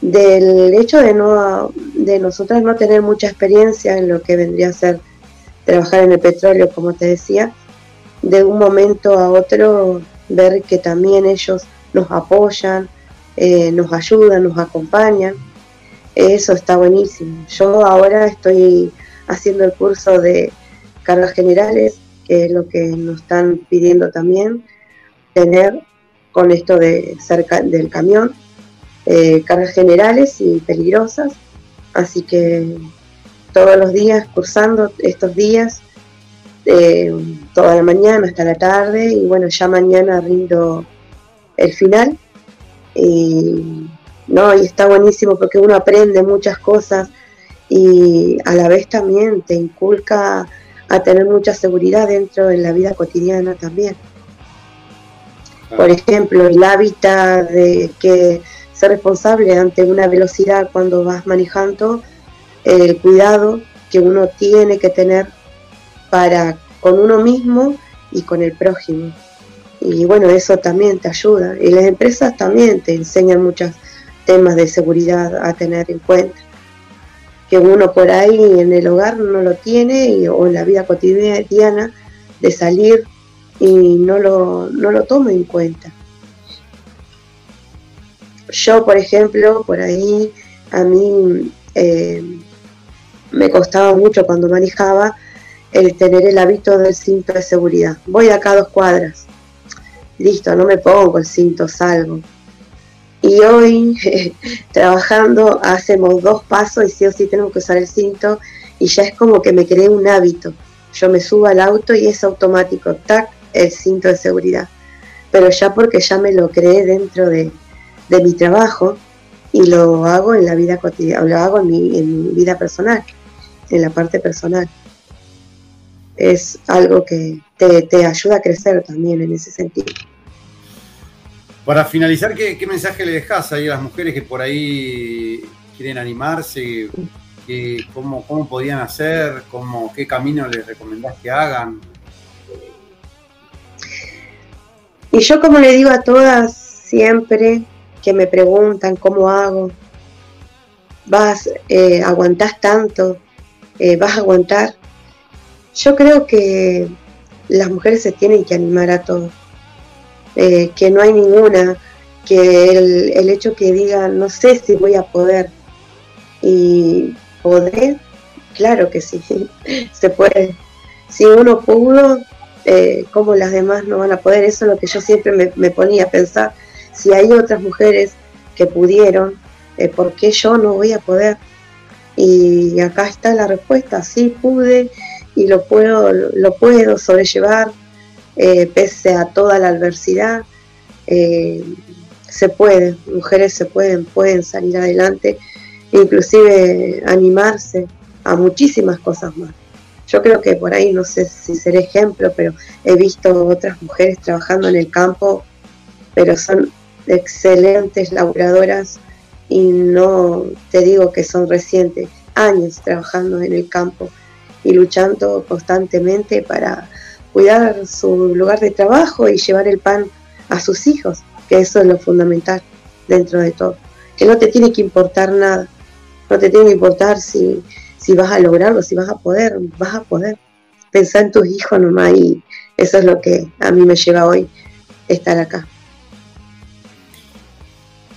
Del hecho de no de nosotras no tener mucha experiencia en lo que vendría a ser trabajar en el petróleo, como te decía, de un momento a otro ver que también ellos nos apoyan, eh, nos ayudan, nos acompañan, eso está buenísimo. Yo ahora estoy haciendo el curso de cargas generales, que es lo que nos están pidiendo también tener con esto de cerca del camión eh, cargas generales y peligrosas. Así que todos los días, cursando estos días, eh, toda la mañana hasta la tarde, y bueno, ya mañana rindo el final. Y, no, y está buenísimo porque uno aprende muchas cosas y a la vez también te inculca a tener mucha seguridad dentro de la vida cotidiana también. Por ejemplo, el hábitat de que ser responsable ante una velocidad cuando vas manejando, el cuidado que uno tiene que tener para con uno mismo y con el prójimo. Y bueno, eso también te ayuda. Y las empresas también te enseñan muchos temas de seguridad a tener en cuenta. Que uno por ahí en el hogar no lo tiene o en la vida cotidiana de salir y no lo, no lo toma en cuenta. Yo, por ejemplo, por ahí a mí eh, me costaba mucho cuando manejaba el tener el hábito del cinto de seguridad. Voy acá a dos cuadras, listo, no me pongo el cinto, salgo. Y hoy, [laughs] trabajando, hacemos dos pasos y sí o sí tenemos que usar el cinto y ya es como que me creé un hábito. Yo me subo al auto y es automático, tac, el cinto de seguridad. Pero ya porque ya me lo creé dentro de, de mi trabajo y lo hago en la vida cotidiana, lo hago en mi, en mi vida personal, en la parte personal. Es algo que te, ayuda a crecer también en ese sentido. Para finalizar, ¿qué, mensaje le dejas ahí a las mujeres que por ahí quieren animarse? cómo, ¿Cómo podían hacer? Cómo, ¿Qué camino les recomendás que hagan? Y yo como le digo a todas siempre, que me preguntan cómo hago, vas, eh, aguantás tanto, eh, vas a aguantar. Yo creo que las mujeres se tienen que animar a todo, eh, que no hay ninguna, que el, hecho que diga, no sé si voy a poder, y poder, claro que sí, [laughs] se puede. Si uno pudo, eh, ¿cómo las demás no van a poder? Eso es lo que yo siempre me, me ponía a pensar si hay otras mujeres que pudieron, eh, ¿por qué yo no voy a poder? Y acá está la respuesta, sí pude y lo puedo, lo puedo sobrellevar eh, pese a toda la adversidad. Eh, se puede, mujeres se pueden, pueden salir adelante, inclusive animarse a muchísimas cosas más. Yo creo que por ahí, no sé si seré ejemplo, pero he visto otras mujeres trabajando en el campo, pero son excelentes laburadoras y no te digo que son recientes, años trabajando en el campo y luchando constantemente para cuidar su lugar de trabajo y llevar el pan a sus hijos, que eso es lo fundamental dentro de todo, que no te tiene que importar nada, no te tiene que importar si, si vas a lograrlo, si vas a poder, vas a poder. Pensar en tus hijos nomás y eso es lo que a mí me lleva hoy estar acá.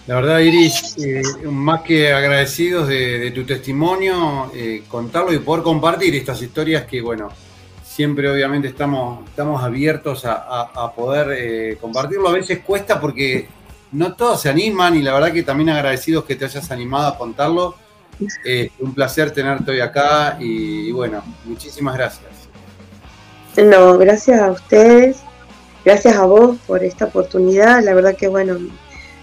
La verdad, Iris, eh, más que agradecidos de, tu testimonio, eh, contarlo y poder compartir estas historias que, bueno, siempre obviamente estamos, estamos abiertos a, poder eh, compartirlo. A veces cuesta porque no todos se animan y la verdad que también agradecidos que te hayas animado a contarlo. un placer tenerte hoy acá y, bueno, muchísimas gracias. No, gracias a ustedes, gracias a vos por esta oportunidad. La verdad que, bueno,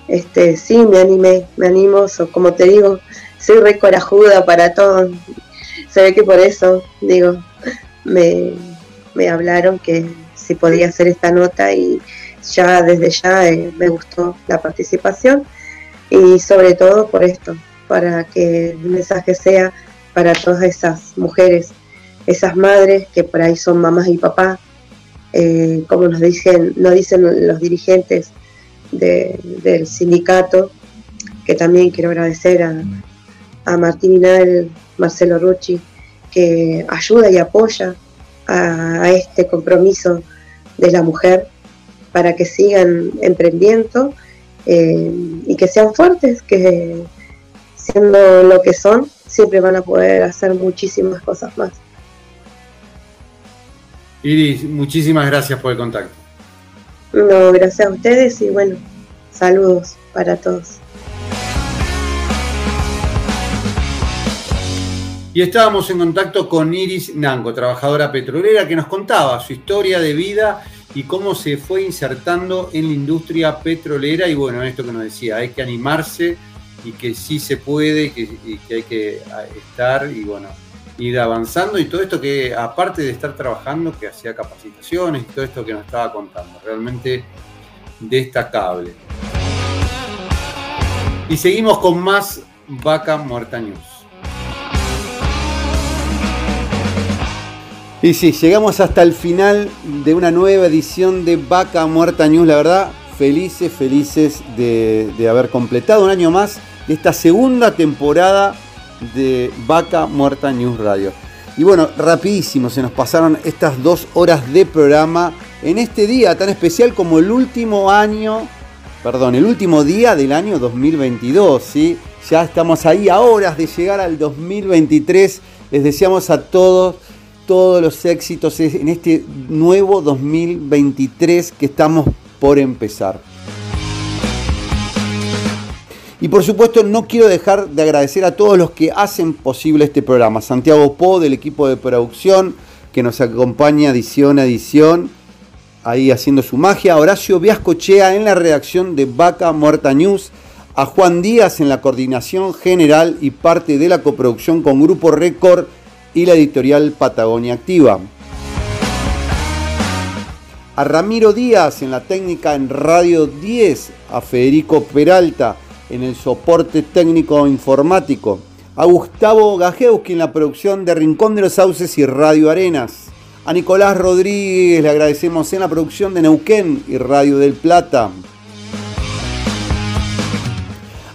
este, sí, me animé, me animo, como te digo, soy re corajuda para todo. Se ve que por eso, digo, me, hablaron que si podía hacer esta nota y ya desde ya eh, me gustó la participación y sobre todo por esto, para que el mensaje sea para todas esas mujeres, esas madres que por ahí son mamás y papás, eh, como nos dicen, nos dicen los dirigentes, del sindicato, que también quiero agradecer a, Martín Inal, Marcelo Rucci, que ayuda y apoya a, este compromiso de la mujer para que sigan emprendiendo eh, y que sean fuertes, que siendo lo que son, siempre van a poder hacer muchísimas cosas más. Iris, muchísimas gracias por el contacto. No, gracias a ustedes y bueno, saludos para todos. Y estábamos en contacto con Iris Nango, trabajadora petrolera, que nos contaba su historia de vida y cómo se fue insertando en la industria petrolera. Y bueno, esto que nos decía, hay que animarse y que sí se puede que, y que hay que estar y bueno, ir avanzando. Y todo esto que, aparte de estar trabajando, que hacía capacitaciones y todo esto que nos estaba contando, realmente destacable. Y seguimos con más Vaca Muerta News. Y sí, llegamos hasta el final de una nueva edición de Vaca Muerta News. La verdad, felices, felices de, de haber completado un año más de esta segunda temporada de Vaca Muerta News Radio. Y bueno, rapidísimo, se nos pasaron estas dos horas de programa en este día tan especial como el último año, perdón, el último día del año 2022, ¿sí? Ya estamos ahí a horas de llegar al 2023. Les deseamos a todos todos los éxitos en este nuevo 2023 que estamos por empezar. Y por supuesto no quiero dejar de agradecer a todos los que hacen posible este programa. Santiago Po del equipo de producción que nos acompaña edición a edición, ahí haciendo su magia. Horacio Viascochea en la redacción de Vaca Muerta News. A Juan Díaz en la coordinación general y parte de la coproducción con Grupo Record y la editorial Patagonia Activa. A Ramiro Díaz en la técnica en Radio 10. A Federico Peralta en el soporte técnico informático, a Gustavo Gajewski en la producción de Rincón de los Sauces y Radio Arenas, a Nicolás Rodríguez le agradecemos en la producción de Neuquén y Radio del Plata.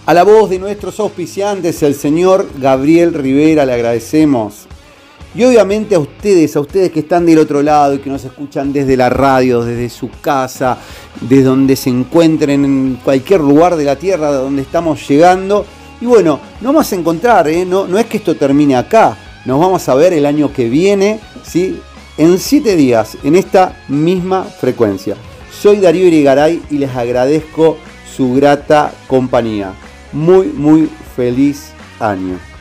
A la voz de nuestros auspiciantes, el señor Gabriel Rivera, le agradecemos. Y obviamente a ustedes, a ustedes que están del otro lado y que nos escuchan desde la radio, desde su casa, desde donde se encuentren en cualquier lugar de la tierra de donde estamos llegando. Y bueno, nos vamos a encontrar, ¿eh? no, no es que esto termine acá, nos vamos a ver el año que viene, ¿sí? en siete días, en esta misma frecuencia. Soy Darío Irigaray y les agradezco su grata compañía. Muy, muy feliz año.